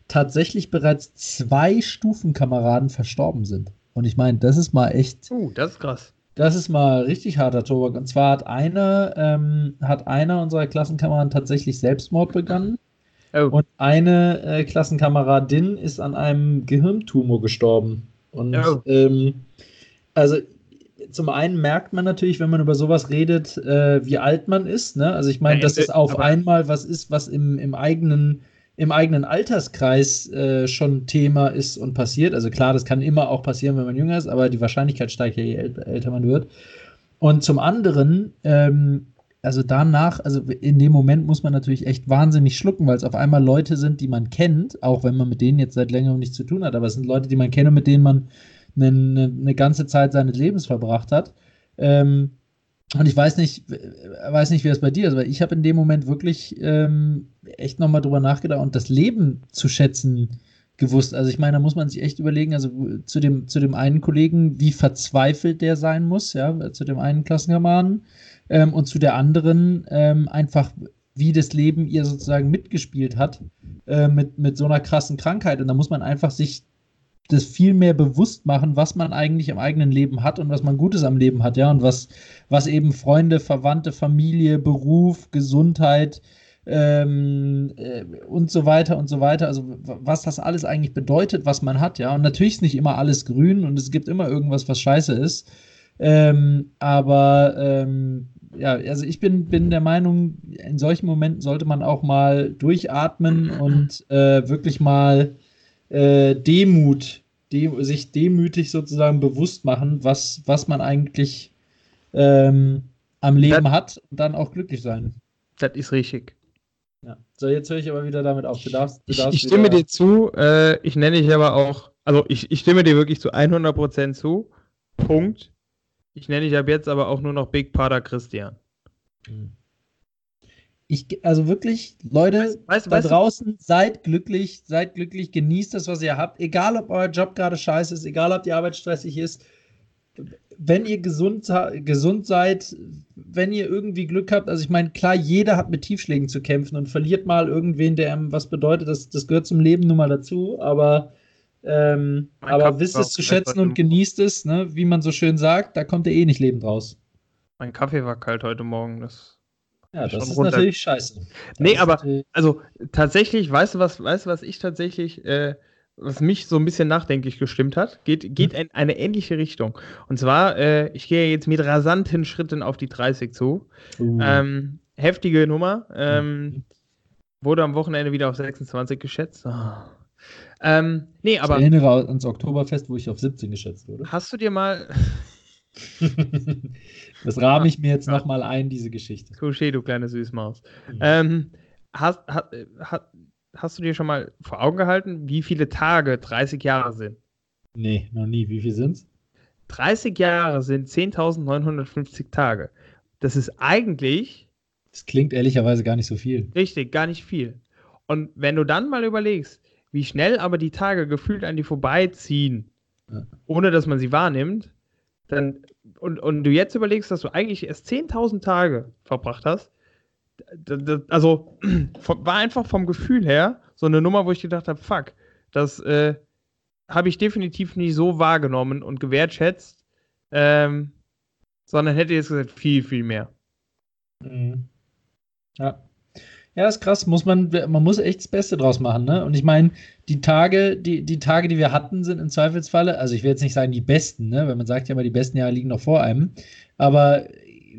tatsächlich bereits zwei Stufenkameraden verstorben sind. Und ich meine, das ist mal echt. Uh, das ist krass. Das ist mal richtig harter Tobak. Und zwar hat einer, ähm, hat einer unserer Klassenkameraden tatsächlich Selbstmord begangen. Oh. Und eine äh, Klassenkameradin ist an einem Gehirntumor gestorben. Und oh. ähm, also zum einen merkt man natürlich, wenn man über sowas redet, äh, wie alt man ist. Ne? Also ich meine, dass es auf einmal was ist, was im, im eigenen im eigenen Alterskreis äh, schon Thema ist und passiert. Also klar, das kann immer auch passieren, wenn man jünger ist, aber die Wahrscheinlichkeit steigt ja, je älter man wird. Und zum anderen, ähm, also danach, also in dem Moment muss man natürlich echt wahnsinnig schlucken, weil es auf einmal Leute sind, die man kennt, auch wenn man mit denen jetzt seit längerem nichts zu tun hat, aber es sind Leute, die man kennt und mit denen man eine, eine, ganze Zeit seines Lebens verbracht hat. Ähm, und ich weiß nicht, weiß nicht, wie es bei dir ist, aber ich habe in dem Moment wirklich ähm, echt nochmal drüber nachgedacht und das Leben zu schätzen gewusst. Also ich meine, da muss man sich echt überlegen, also zu dem, zu dem einen Kollegen, wie verzweifelt der sein muss, ja, zu dem einen Klassenkameraden ähm, und zu der anderen ähm, einfach, wie das Leben ihr sozusagen mitgespielt hat äh, mit, mit so einer krassen Krankheit. Und da muss man einfach sich das viel mehr bewusst machen, was man eigentlich im eigenen Leben hat und was man Gutes am Leben hat, ja, und was, was eben Freunde, Verwandte, Familie, Beruf, Gesundheit ähm, äh, und so weiter und so weiter, also was das alles eigentlich bedeutet, was man hat, ja. Und natürlich ist nicht immer alles grün und es gibt immer irgendwas, was scheiße ist. Ähm, aber ähm, ja, also ich bin, bin der Meinung, in solchen Momenten sollte man auch mal durchatmen und äh, wirklich mal äh, Demut, de sich demütig sozusagen bewusst machen, was, was man eigentlich ähm, am Leben das, hat und dann auch glücklich sein. Das ist richtig. Ja. So, jetzt höre ich aber wieder damit auf. Du darfst, du darfst ich, ich stimme dir zu, äh, ich nenne dich aber auch, also ich, ich stimme dir wirklich zu 100% zu. Punkt. Ich nenne dich ab jetzt aber auch nur noch Big Pater Christian. Hm Ich, also wirklich, Leute, weißt, weißt, da weißt draußen, du? seid glücklich, seid glücklich, genießt das, was ihr habt. Egal, ob euer Job gerade scheiße ist, egal, ob die Arbeit stressig ist. Wenn ihr gesund, gesund seid, wenn ihr irgendwie Glück habt, also ich meine, klar, jeder hat mit Tiefschlägen zu kämpfen und verliert mal irgendwen, der was bedeutet, das, das gehört zum Leben nun mal dazu, aber, ähm, aber wisst es zu schätzen und genießt es, ne? wie man so schön sagt, da kommt ihr eh nicht lebend raus. Mein Kaffee war kalt heute Morgen, das ja, das ist runter. natürlich scheiße. Das nee, aber also tatsächlich, weißt du was, weißt du, was ich tatsächlich, äh, was mich so ein bisschen nachdenklich gestimmt hat, geht, geht hm. in eine ähnliche Richtung. Und zwar, äh, ich gehe jetzt mit rasanten Schritten auf die 30 zu. Uh. Ähm, heftige Nummer. Ähm, mhm. Wurde am Wochenende wieder auf 26 geschätzt. Oh. Ähm, nee, aber. Ich erinnere ans Oktoberfest, wo ich auf 17 geschätzt wurde. Hast du dir mal. das rahme ich mir jetzt ja. nochmal ein, diese Geschichte. Couché, du kleine Süßmaus. Mhm. Ähm, hast, hast, hast, hast du dir schon mal vor Augen gehalten, wie viele Tage 30 Jahre sind? Nee, noch nie. Wie viel sind's? 30 Jahre sind 10.950 Tage. Das ist eigentlich. Das klingt ehrlicherweise gar nicht so viel. Richtig, gar nicht viel. Und wenn du dann mal überlegst, wie schnell aber die Tage gefühlt an die vorbeiziehen, ja. ohne dass man sie wahrnimmt, dann, und, und du jetzt überlegst, dass du eigentlich erst 10.000 Tage verbracht hast, also war einfach vom Gefühl her so eine Nummer, wo ich gedacht habe, fuck, das äh, habe ich definitiv nicht so wahrgenommen und gewertschätzt, ähm, sondern hätte jetzt gesagt, viel, viel mehr. Mhm. Ja. Ja, ist krass. Muss man, man muss echt das Beste draus machen, ne? Und ich meine, die Tage, die, die Tage, die wir hatten, sind im Zweifelsfalle, also ich will jetzt nicht sagen die besten, ne? Weil man sagt ja immer, die besten Jahre liegen noch vor einem. Aber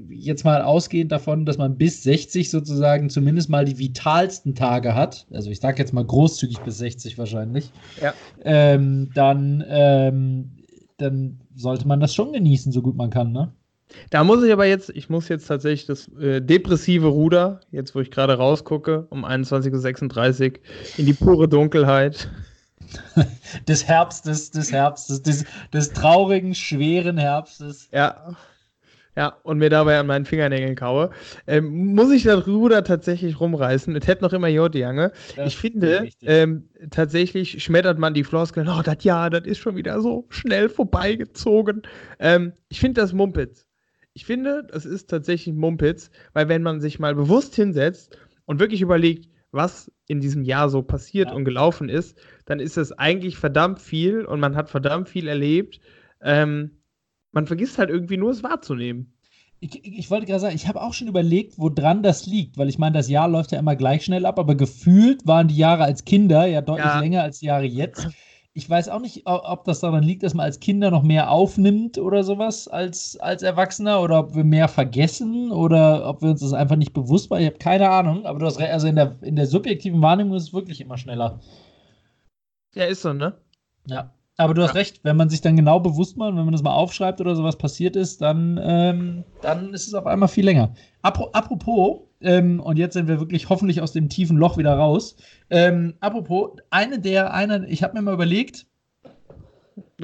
jetzt mal ausgehend davon, dass man bis 60 sozusagen zumindest mal die vitalsten Tage hat, also ich sage jetzt mal großzügig bis 60 wahrscheinlich, ja. ähm, dann, ähm, dann sollte man das schon genießen, so gut man kann, ne? Da muss ich aber jetzt, ich muss jetzt tatsächlich das äh, depressive Ruder, jetzt wo ich gerade rausgucke, um 21.36 Uhr, in die pure Dunkelheit. des Herbstes, des Herbstes, des, des traurigen, schweren Herbstes. Ja. Ja, und mir dabei an meinen Fingernägeln kaue, ähm, muss ich das Ruder tatsächlich rumreißen. Es hätte noch immer Jod, Jange. Ich finde, ähm, tatsächlich schmettert man die Floskeln, oh, das Jahr, das ist schon wieder so schnell vorbeigezogen. Ähm, ich finde das Mumpitz ich finde, das ist tatsächlich Mumpitz, weil wenn man sich mal bewusst hinsetzt und wirklich überlegt, was in diesem Jahr so passiert ja. und gelaufen ist, dann ist es eigentlich verdammt viel und man hat verdammt viel erlebt. Ähm, man vergisst halt irgendwie nur es wahrzunehmen. Ich, ich wollte gerade sagen, ich habe auch schon überlegt, woran das liegt, weil ich meine, das Jahr läuft ja immer gleich schnell ab, aber gefühlt waren die Jahre als Kinder ja deutlich ja. länger als die Jahre jetzt ich weiß auch nicht, ob das daran liegt, dass man als Kinder noch mehr aufnimmt oder sowas als, als Erwachsener oder ob wir mehr vergessen oder ob wir uns das einfach nicht bewusst waren. Ich habe keine Ahnung, aber du hast also in der, in der subjektiven Wahrnehmung ist es wirklich immer schneller. Ja, ist so, ne? Ja. Aber du hast ja. recht, wenn man sich dann genau bewusst macht, wenn man das mal aufschreibt oder sowas passiert ist, dann, ähm, dann ist es auf einmal viel länger. Apropos, ähm, und jetzt sind wir wirklich hoffentlich aus dem tiefen Loch wieder raus. Ähm, apropos, eine der, eine, ich habe mir mal überlegt.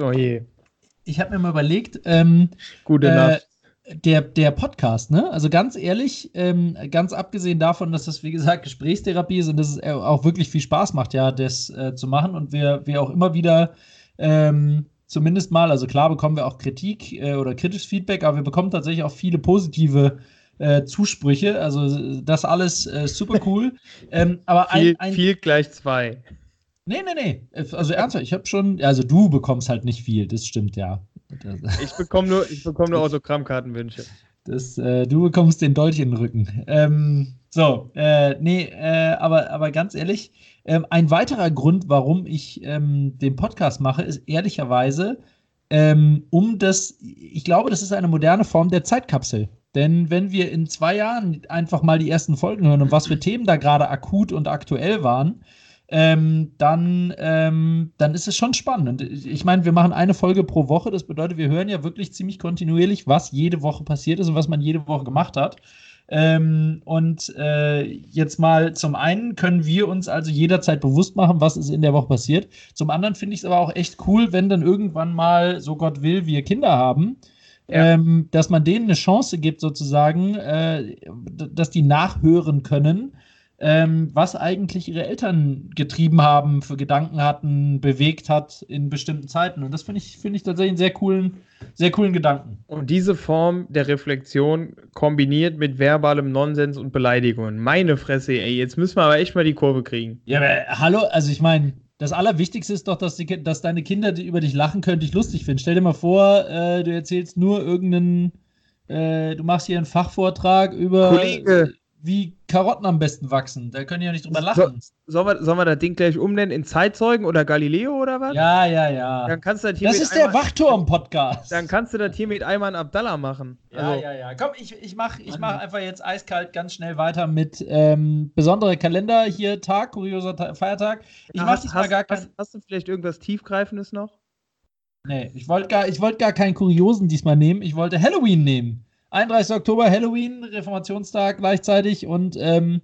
Oh je. Ich habe mir mal überlegt. Ähm, Gute äh, Nacht. Der, der Podcast, ne? Also ganz ehrlich, ähm, ganz abgesehen davon, dass das, wie gesagt, Gesprächstherapie ist und dass es auch wirklich viel Spaß macht, ja, das äh, zu machen und wir, wir auch immer wieder ähm, zumindest mal, also klar bekommen wir auch Kritik äh, oder kritisches Feedback, aber wir bekommen tatsächlich auch viele positive äh, Zusprüche. Also das alles äh, super cool. ähm, aber viel, ein, ein, viel gleich zwei. Nee, nee, nee. Also ernsthaft, ich habe schon, also du bekommst halt nicht viel, das stimmt ja. Ich bekomme nur, ich bekomme nur Autogrammkartenwünsche. Das, äh, du bekommst den Dolch in den Rücken. Ähm, so, äh, nee, äh, aber, aber ganz ehrlich, ähm, ein weiterer Grund, warum ich ähm, den Podcast mache, ist ehrlicherweise, ähm, um das, ich glaube, das ist eine moderne Form der Zeitkapsel. Denn wenn wir in zwei Jahren einfach mal die ersten Folgen hören und was für Themen da gerade akut und aktuell waren, ähm, dann, ähm, dann ist es schon spannend. Ich meine, wir machen eine Folge pro Woche. Das bedeutet, wir hören ja wirklich ziemlich kontinuierlich, was jede Woche passiert ist und was man jede Woche gemacht hat. Ähm, und äh, jetzt mal zum einen können wir uns also jederzeit bewusst machen, was ist in der Woche passiert. Zum anderen finde ich es aber auch echt cool, wenn dann irgendwann mal, so Gott will, wir Kinder haben ja. ähm, dass man denen eine Chance gibt, sozusagen, äh, dass die nachhören können, ähm, was eigentlich ihre Eltern getrieben haben, für Gedanken hatten, bewegt hat in bestimmten Zeiten. Und das finde ich, find ich tatsächlich einen sehr coolen, sehr coolen Gedanken. Und diese Form der Reflexion kombiniert mit verbalem Nonsens und Beleidigungen. Meine Fresse, ey, jetzt müssen wir aber echt mal die Kurve kriegen. Ja, aber hallo, also ich meine, das Allerwichtigste ist doch, dass, die, dass deine Kinder die über dich lachen können, dich lustig finden. Stell dir mal vor, äh, du erzählst nur irgendeinen, äh, du machst hier einen Fachvortrag über. Kollege, wie Karotten am besten wachsen. Da können die ja nicht drüber lachen. So, sollen, wir, sollen wir das Ding gleich umnennen in Zeitzeugen oder Galileo oder was? Ja, ja, ja. Dann kannst du das hier Das ist der Wachturm-Podcast. Dann kannst du das hier mit Ayman Abdallah machen. Ja, also. ja, ja. Komm, ich, ich mache ich mach einfach jetzt eiskalt ganz schnell weiter mit ähm, besondere Kalender. Hier Tag, kurioser Ta Feiertag. Ich ja, mach diesmal gar kein. Hast, hast du vielleicht irgendwas Tiefgreifendes noch? Nee, ich wollte gar, wollt gar keinen Kuriosen diesmal nehmen. Ich wollte Halloween nehmen. 31. Oktober, Halloween, Reformationstag gleichzeitig und ähm,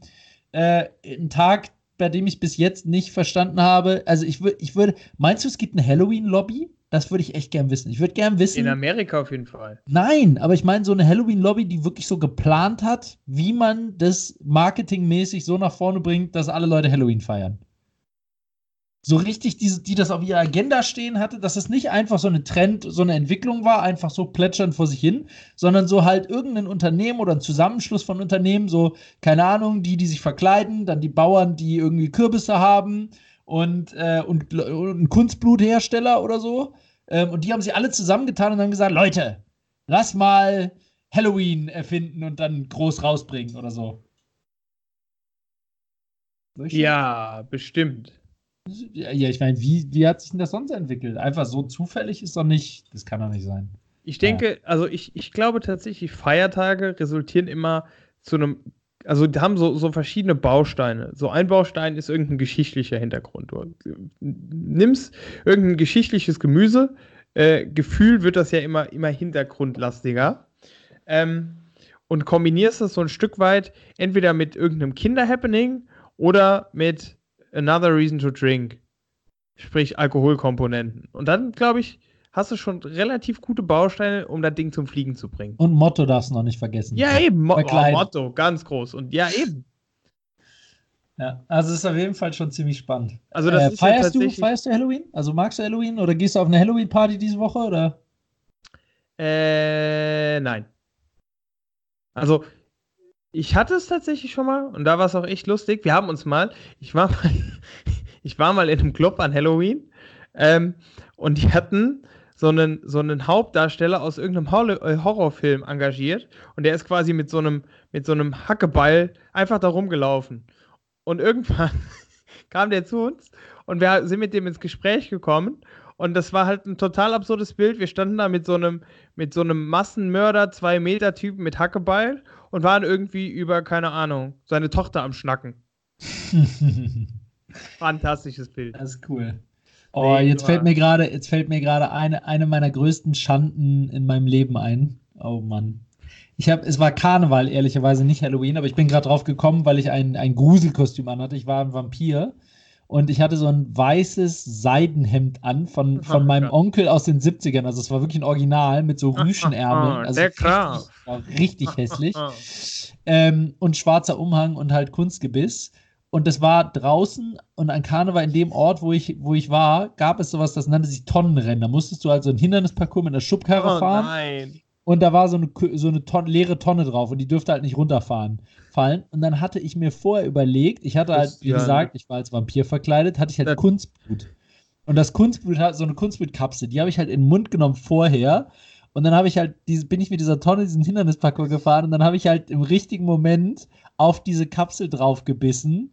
äh, ein Tag, bei dem ich bis jetzt nicht verstanden habe. Also ich, würde, ich würde, meinst du, es gibt eine Halloween-Lobby? Das würde ich echt gern wissen. Ich würde gern wissen. In Amerika auf jeden Fall. Nein, aber ich meine so eine Halloween-Lobby, die wirklich so geplant hat, wie man das marketingmäßig so nach vorne bringt, dass alle Leute Halloween feiern so richtig, die, die das auf ihrer Agenda stehen hatte, dass es nicht einfach so eine Trend, so eine Entwicklung war, einfach so plätschernd vor sich hin, sondern so halt irgendein Unternehmen oder ein Zusammenschluss von Unternehmen, so, keine Ahnung, die, die sich verkleiden, dann die Bauern, die irgendwie Kürbisse haben und, äh, und, und Kunstbluthersteller oder so. Ähm, und die haben sich alle zusammengetan und haben gesagt, Leute, lass mal Halloween erfinden und dann groß rausbringen oder so. Ja, bestimmt. Ja, ich meine, wie, wie hat sich denn das sonst entwickelt? Einfach so zufällig ist doch nicht, das kann doch nicht sein. Ich denke, ja. also ich, ich glaube tatsächlich, Feiertage resultieren immer zu einem, also die haben so, so verschiedene Bausteine. So ein Baustein ist irgendein geschichtlicher Hintergrund. Du nimmst irgendein geschichtliches Gemüse, äh, Gefühl wird das ja immer, immer hintergrundlastiger. Ähm, und kombinierst das so ein Stück weit entweder mit irgendeinem Kinder-Happening oder mit another reason to drink. Sprich Alkoholkomponenten. Und dann, glaube ich, hast du schon relativ gute Bausteine, um das Ding zum Fliegen zu bringen. Und Motto darfst du noch nicht vergessen. Ja, eben. Mo oh, Motto, ganz groß. Und ja, eben. Ja, also ist auf jeden Fall schon ziemlich spannend. Also das äh, ist feierst, ja du, feierst du Halloween? Also magst du Halloween oder gehst du auf eine Halloween-Party diese Woche oder? Äh, nein. Also ich hatte es tatsächlich schon mal und da war es auch echt lustig. Wir haben uns mal, ich war mal, ich war mal in einem Club an Halloween ähm, und die hatten so einen, so einen Hauptdarsteller aus irgendeinem äh, Horrorfilm engagiert und der ist quasi mit so einem, mit so einem Hackeball einfach da rumgelaufen. Und irgendwann kam der zu uns und wir sind mit dem ins Gespräch gekommen und das war halt ein total absurdes Bild. Wir standen da mit so einem, mit so einem Massenmörder, zwei Meter Typen mit Hackebeil und waren irgendwie über, keine Ahnung, seine Tochter am Schnacken. Fantastisches Bild. Das ist cool. Oh, jetzt fällt mir gerade, jetzt fällt mir gerade eine, eine meiner größten Schanden in meinem Leben ein. Oh Mann. Ich habe, es war Karneval, ehrlicherweise nicht Halloween, aber ich bin gerade drauf gekommen, weil ich ein, ein Gruselkostüm anhatte. Ich war ein Vampir und ich hatte so ein weißes Seidenhemd an von, von meinem Onkel aus den 70ern. Also es war wirklich ein Original mit so Rüschenärmeln. Also Der richtig, war richtig hässlich. ähm, und schwarzer Umhang und halt Kunstgebiss. Und das war draußen und an Karneval in dem Ort, wo ich, wo ich war, gab es sowas, das nannte sich Tonnenrennen. Da musstest du also ein Hindernisparcours mit einer Schubkarre oh, fahren. Nein. Und da war so eine, so eine Tonne, leere Tonne drauf und die dürfte halt nicht runterfahren fallen. Und dann hatte ich mir vorher überlegt, ich hatte halt, wie gesagt, ich war als Vampir verkleidet, hatte ich halt Kunstblut. Und das Kunstblut hat so eine Kunstblutkapsel, die habe ich halt in den Mund genommen vorher. Und dann habe ich halt, diese, bin ich mit dieser Tonne diesen Hindernisparcours gefahren und dann habe ich halt im richtigen Moment auf diese Kapsel drauf gebissen.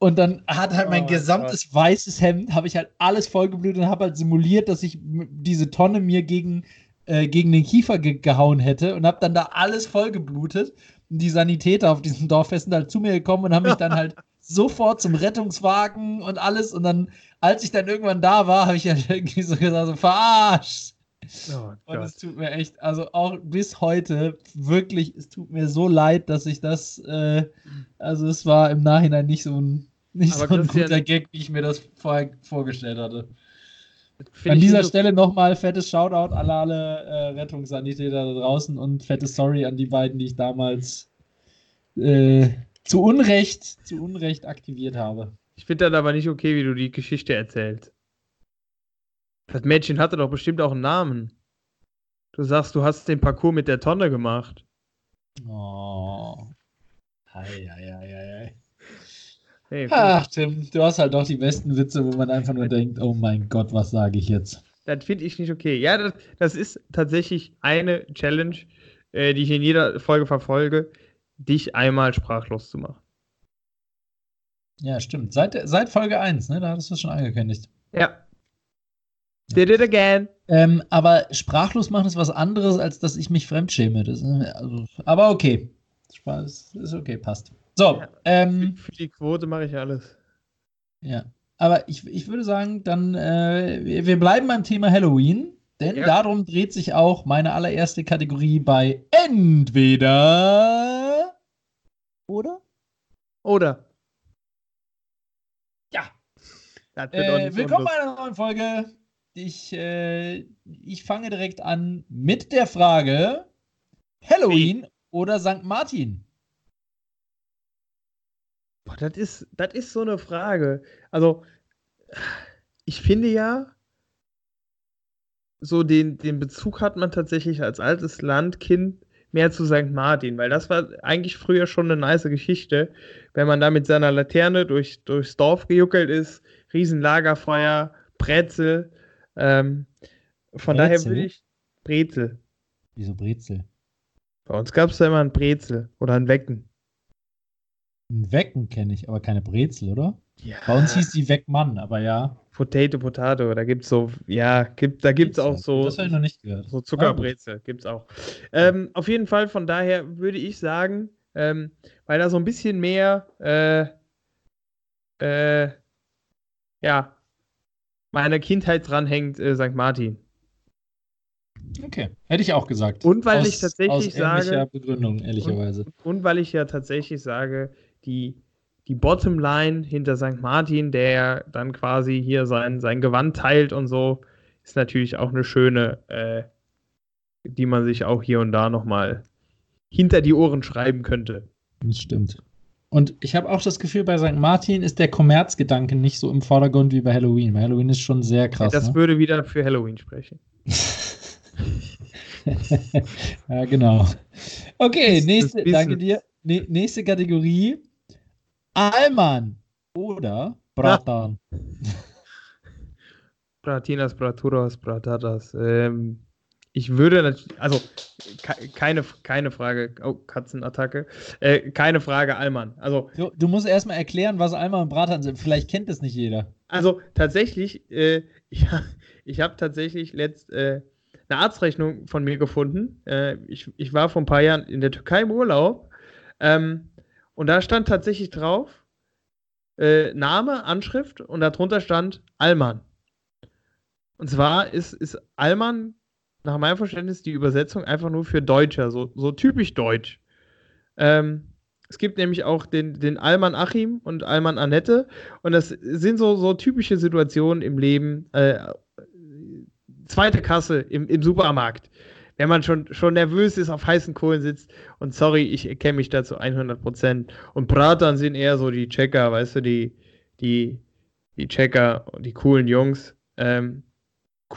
Und dann hat halt mein oh, gesamtes Gott. weißes Hemd, habe ich halt alles vollgeblutet und habe halt simuliert, dass ich diese Tonne mir gegen, äh, gegen den Kiefer ge gehauen hätte und habe dann da alles vollgeblutet die Sanitäter auf diesem Dorffest sind halt zu mir gekommen und haben mich dann halt sofort zum Rettungswagen und alles. Und dann, als ich dann irgendwann da war, habe ich ja irgendwie so gesagt, so, verarscht. Oh und es tut mir echt, also auch bis heute, wirklich, es tut mir so leid, dass ich das, äh, also es war im Nachhinein nicht so ein, nicht so ein guter Gag, wie ich mir das vorher vorgestellt hatte. An dieser so Stelle nochmal fettes Shoutout an alle äh, Rettungssanitäter da draußen und fettes Sorry an die beiden, die ich damals äh, zu Unrecht, zu Unrecht aktiviert habe. Ich finde das aber nicht okay, wie du die Geschichte erzählst. Das Mädchen hatte doch bestimmt auch einen Namen. Du sagst, du hast den Parcours mit der Tonne gemacht. Oh. Hei, hei, hei, hei. Hey, Ach, Tim, du hast halt doch die besten Witze, wo man einfach nur denkt, oh mein Gott, was sage ich jetzt? Das finde ich nicht okay. Ja, das, das, ist tatsächlich eine Challenge, äh, die ich in jeder Folge verfolge, dich einmal sprachlos zu machen. Ja, stimmt. Seit, seit Folge 1, ne? Da hattest du es schon angekündigt. Ja. Did it again. Ähm, aber sprachlos machen ist was anderes, als dass ich mich fremdschäme. Das, also, aber okay. Spaß ist okay, passt. So, ja, ähm, für die Quote mache ich alles. Ja, aber ich, ich würde sagen, dann äh, wir bleiben beim Thema Halloween, denn ja. darum dreht sich auch meine allererste Kategorie bei entweder oder oder. Ja. Äh, willkommen bei einer neuen Folge. Ich, äh, ich fange direkt an mit der Frage: Halloween Wie? oder St. Martin? Boah, das ist, das ist so eine Frage. Also, ich finde ja, so den, den Bezug hat man tatsächlich als altes Landkind mehr zu St. Martin, weil das war eigentlich früher schon eine nice Geschichte, wenn man da mit seiner Laterne durch, durchs Dorf gejuckelt ist, Riesenlagerfeuer, Brezel. Ähm, von Brezel? daher würde ich Brezel. Wieso Brezel? Bei uns gab es da immer ein Brezel oder ein Wecken. Ein Wecken kenne ich, aber keine Brezel, oder? Ja. Bei uns hieß die Weckmann, aber ja. Potato, Potato, da gibt es so, ja, gibt, da gibt es auch so. Das habe ich noch nicht gehört. So Zuckerbrezel gibt es auch. Ähm, auf jeden Fall, von daher würde ich sagen, ähm, weil da so ein bisschen mehr, äh, äh, ja, meine Kindheit dranhängt, äh, St. Martin. Okay, hätte ich auch gesagt. Und weil aus, ich tatsächlich aus sage. Begründung, ehrlicherweise. Und, und, weil ich ja tatsächlich sage, die, die Bottomline hinter St. Martin, der dann quasi hier sein, sein Gewand teilt und so, ist natürlich auch eine schöne, äh, die man sich auch hier und da nochmal hinter die Ohren schreiben könnte. Das stimmt. Und ich habe auch das Gefühl, bei St. Martin ist der Kommerzgedanke nicht so im Vordergrund wie bei Halloween. Bei Halloween ist schon sehr krass. Ja, das ne? würde wieder für Halloween sprechen. ja, genau. Okay, nächste, danke dir. nächste Kategorie. Alman oder Bratan. Bratinas, Braturas, Bratatas. Ähm, ich würde natürlich, also keine, keine Frage, oh, Katzenattacke, äh, keine Frage Alman. Also, du, du musst erstmal erklären, was Alman und Bratan sind. Vielleicht kennt es nicht jeder. Also tatsächlich, äh, ja, ich habe tatsächlich letzt äh, eine Arztrechnung von mir gefunden. Äh, ich, ich war vor ein paar Jahren in der Türkei im Urlaub ähm, und da stand tatsächlich drauf, äh, Name, Anschrift und darunter stand Alman. Und zwar ist, ist Alman nach meinem Verständnis die Übersetzung einfach nur für Deutscher, so, so typisch deutsch. Ähm, es gibt nämlich auch den, den Alman Achim und Alman Annette und das sind so, so typische Situationen im Leben. Äh, zweite Kasse im, im Supermarkt wenn man schon, schon nervös ist, auf heißen Kohlen sitzt. Und sorry, ich kenne mich dazu 100 Prozent. Und Bratern sind eher so die Checker, weißt du, die, die, die Checker die coolen Jungs. Ähm,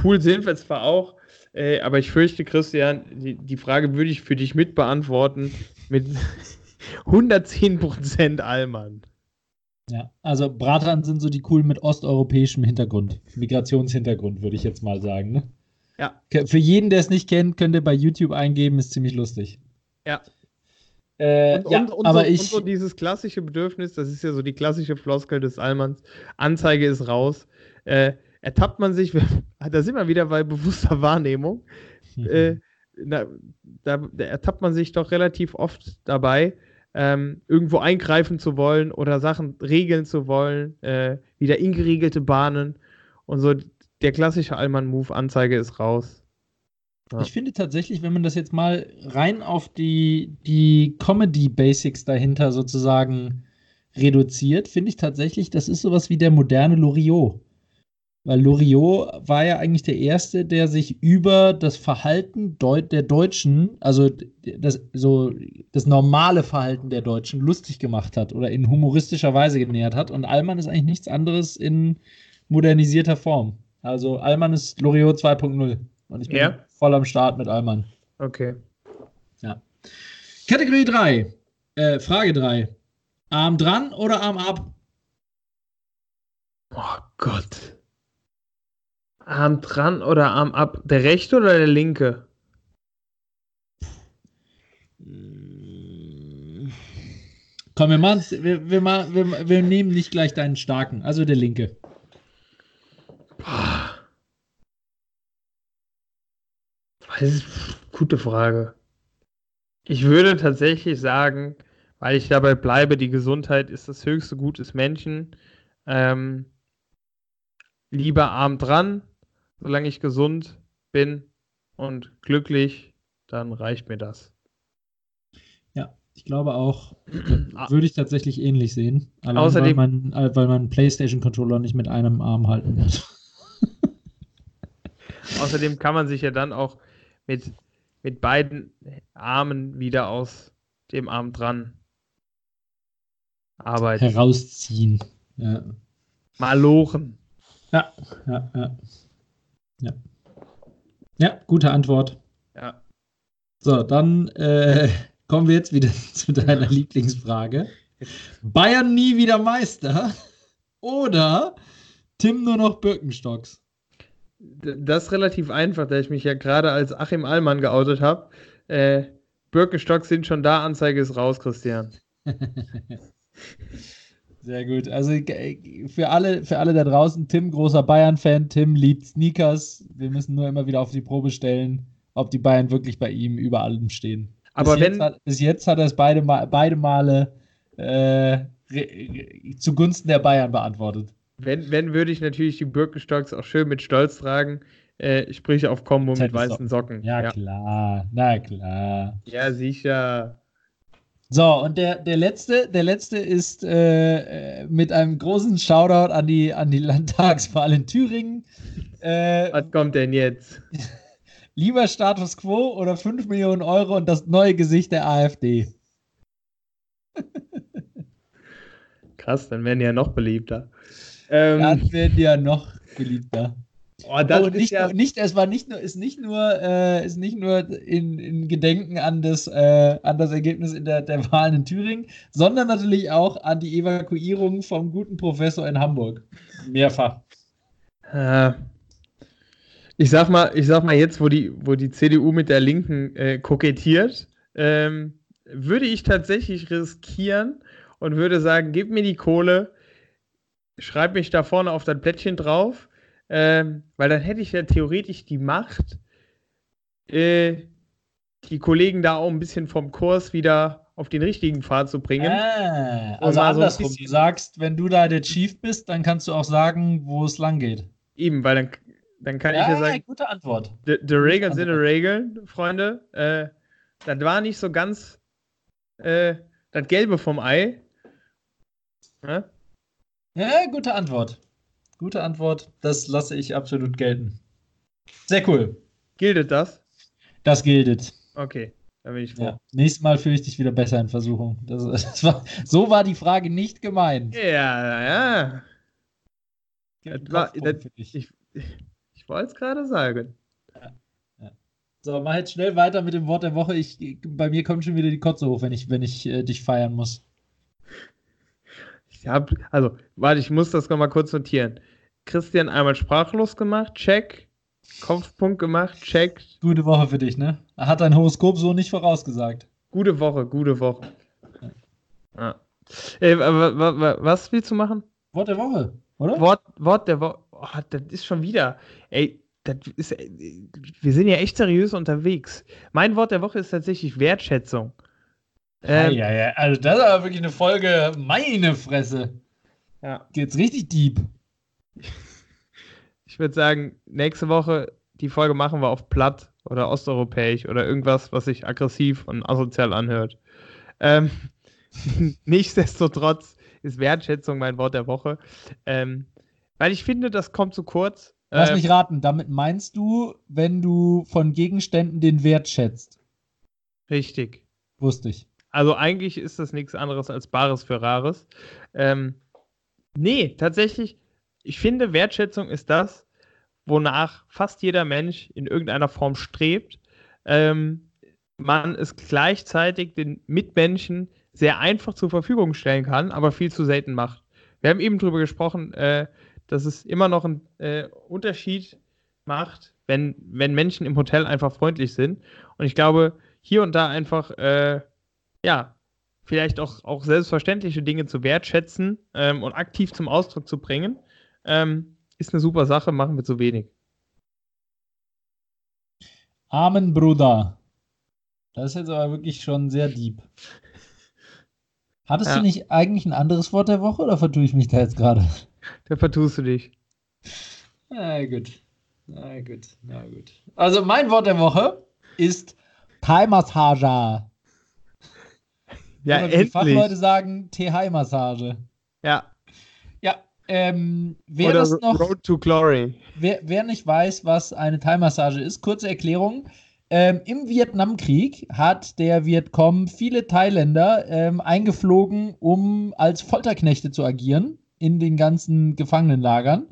cool sind wir zwar auch, äh, aber ich fürchte, Christian, die, die Frage würde ich für dich mit beantworten mit 110 Prozent Allmann. Ja, also Bratern sind so die coolen mit osteuropäischem Hintergrund, Migrationshintergrund, würde ich jetzt mal sagen. Ne? Ja. Für jeden, der es nicht kennt, könnt ihr bei YouTube eingeben, ist ziemlich lustig. Ja. Äh, und, ja, und, und, aber so, ich, und so dieses klassische Bedürfnis, das ist ja so die klassische Floskel des Allmanns, Anzeige ist raus. Äh, ertappt man sich, da sind wir wieder bei bewusster Wahrnehmung, mhm. äh, da, da, da, ertappt man sich doch relativ oft dabei, ähm, irgendwo eingreifen zu wollen oder Sachen regeln zu wollen, äh, wieder ingeriegelte Bahnen und so der klassische Allmann-Move, Anzeige ist raus. Ja. Ich finde tatsächlich, wenn man das jetzt mal rein auf die, die Comedy-Basics dahinter sozusagen reduziert, finde ich tatsächlich, das ist sowas wie der moderne Loriot. Weil Loriot war ja eigentlich der Erste, der sich über das Verhalten Deut der Deutschen, also das, so das normale Verhalten der Deutschen, lustig gemacht hat oder in humoristischer Weise genähert hat. Und Allmann ist eigentlich nichts anderes in modernisierter Form. Also Allmann ist Loriot 2.0. Und ich bin Ja. voll am Start mit Allmann. Okay. Ja. Kategorie 3. Äh, Frage 3. Arm dran oder Arm ab? Oh Gott. Arm dran oder Arm ab? Der rechte oder der linke? Komm, wir, machen's- wir, wir, wir, wir nehmen nicht gleich deinen starken, also der linke. Boah. Das ist eine gute Frage. Ich würde tatsächlich sagen, weil ich dabei bleibe, die Gesundheit ist das höchste Gut des Menschen. Ähm, lieber Arm dran, solange ich gesund bin und glücklich, dann reicht mir das. Ja, ich glaube auch, würde ich tatsächlich ähnlich sehen. Allein Außerdem- weil man, äh, weil man einen PlayStation-Controller nicht mit einem Arm halten muss. Außerdem kann man sich ja dann auch mit, mit beiden Armen wieder aus dem Arm dran arbeiten. Herausziehen. Ja, Malochen. ja, ja. Ja, ja. ja gute Antwort. Ja. So, dann äh, kommen wir jetzt wieder zu deiner Lieblingsfrage. Bayern nie wieder Meister oder Tim nur noch Birkenstocks? Das ist relativ einfach, da ich mich ja gerade als Achim Allmann geoutet habe. Äh, Birkenstocks sind schon da, Anzeige ist raus, Christian. Sehr gut. Also für alle, für alle da draußen, Tim, großer Bayern-Fan, Tim liebt Sneakers. Wir müssen nur immer wieder auf die Probe stellen, ob die Bayern wirklich bei ihm über allem stehen. Aber bis, wenn- jetzt hat, bis jetzt hat er es beide, beide Male äh, zugunsten der Bayern beantwortet. Wenn, wenn würde ich natürlich die Birkenstocks auch schön mit Stolz tragen, äh, sprich auf Kombo mit Fette weißen Socken. Ja, ja. klar. Na klar. ja sicher. So, und der, der letzte, der letzte ist äh, äh, mit einem großen Shoutout an die, an die Landtagswahl in Thüringen. Äh, Was kommt denn jetzt? lieber Status quo oder 5 Millionen Euro und das neue Gesicht der AfD. Krass, dann werden die ja noch beliebter. Ähm, werden die ja noch beliebter. oh, das oh, ist nicht, ja, nur, nicht, es war nicht nur, ist nicht nur, äh, ist nicht nur in, in Gedenken an das, äh, an das Ergebnis in der, der Wahlen in Thüringen, sondern natürlich auch an die Evakuierung vom guten Professor in Hamburg. Mehrfach. Äh, ich sag mal, ich sag mal jetzt, wo die, wo die CDU mit der Linken äh, kokettiert, ähm, würde ich tatsächlich riskieren und würde sagen, gib mir die Kohle, schreib mich da vorne auf das Plättchen drauf, ähm, weil dann hätte ich ja theoretisch die Macht, äh, die Kollegen da auch ein bisschen vom Kurs wieder auf den richtigen Pfad zu bringen. Und also so andersrum. bisschen- du sagst, wenn du da der Chief bist, dann kannst du auch sagen, wo es lang geht. Eben, weil dann, dann kann ich ja sagen, gute Antwort. Die, die Regeln sind die Regeln, Freunde. Äh, das war nicht so ganz äh, das Gelbe vom Ei. Ja? Ja, gute Antwort. Gute Antwort. Das lasse ich absolut gelten. Sehr cool. Giltet das? Das gilt. Okay, da bin ich froh. Ja. Nächstes Mal fühle ich dich wieder besser in Versuchung. Das, das war, so war die Frage nicht gemeint. Ja, ja. Das war- das- dich. Ich, ich wollte es gerade sagen. So, mach jetzt schnell weiter mit dem Wort der Woche. Ich, bei mir kommt schon wieder die Kotze hoch, wenn ich, wenn ich äh, dich feiern muss. Ich hab, also, warte, ich muss das nochmal kurz notieren. Christian einmal sprachlos gemacht, check. Kopfpunkt gemacht, check. Gute Woche für dich, ne? Hat dein Horoskop so nicht vorausgesagt. Gute Woche, gute Woche. Ja. Wa- was willst du machen? Wort der Woche, oder? Wort, Wort der Woche. Oh, das ist schon wieder. Ey, das ist. Wir sind ja echt seriös unterwegs. Mein Wort der Woche ist tatsächlich Wertschätzung. Ja, Ähm, ja, ja. Also, das ist aber wirklich eine Folge. Meine Fresse. ja. Geht's richtig deep. Ich würde sagen, nächste Woche die Folge machen wir auf platt oder osteuropäisch oder irgendwas, was sich aggressiv und asozial anhört. Ähm, nichtsdestotrotz ist Wertschätzung mein Wort der Woche. Ähm, Weil ich finde, das kommt zu kurz. Lass Ähm, mich raten, damit meinst du, wenn du von Gegenständen den Wert schätzt. Richtig. Wusste ich. Also eigentlich ist das nichts anderes als Bares für Rares. Ähm, nee, tatsächlich, ich finde, Wertschätzung ist das, wonach fast jeder Mensch in irgendeiner Form strebt. Ähm, man es gleichzeitig den Mitmenschen sehr einfach zur Verfügung stellen kann, aber viel zu selten macht. Wir haben eben darüber gesprochen, äh, dass es immer noch einen äh, Unterschied macht, wenn, wenn Menschen im Hotel einfach freundlich sind. Und ich glaube, hier und da einfach, äh, ja, vielleicht auch, auch selbstverständliche Dinge zu wertschätzen ähm, und aktiv zum Ausdruck zu bringen, ähm, ist eine super Sache, machen wir zu wenig. Amen, Bruder. Das ist jetzt aber wirklich schon sehr deep. Hattest Ja. du nicht eigentlich ein anderes Wort der Woche oder vertue ich mich da jetzt gerade? Da vertust du dich. Na gut. Na gut, na gut. Also mein Wort der Woche ist Thai-Massage. Ja, Oder wie die Fachleute endlich. sagen, TH-Massage. Ja. Ja, ähm, wer Oder das noch, Road to Glory. wer, wer nicht weiß, was eine Thai-Massage ist, kurze Erklärung. Ähm, Im Vietnamkrieg hat der Vietcong viele Thailänder ähm, eingeflogen, um als Folterknechte zu agieren in den ganzen Gefangenenlagern.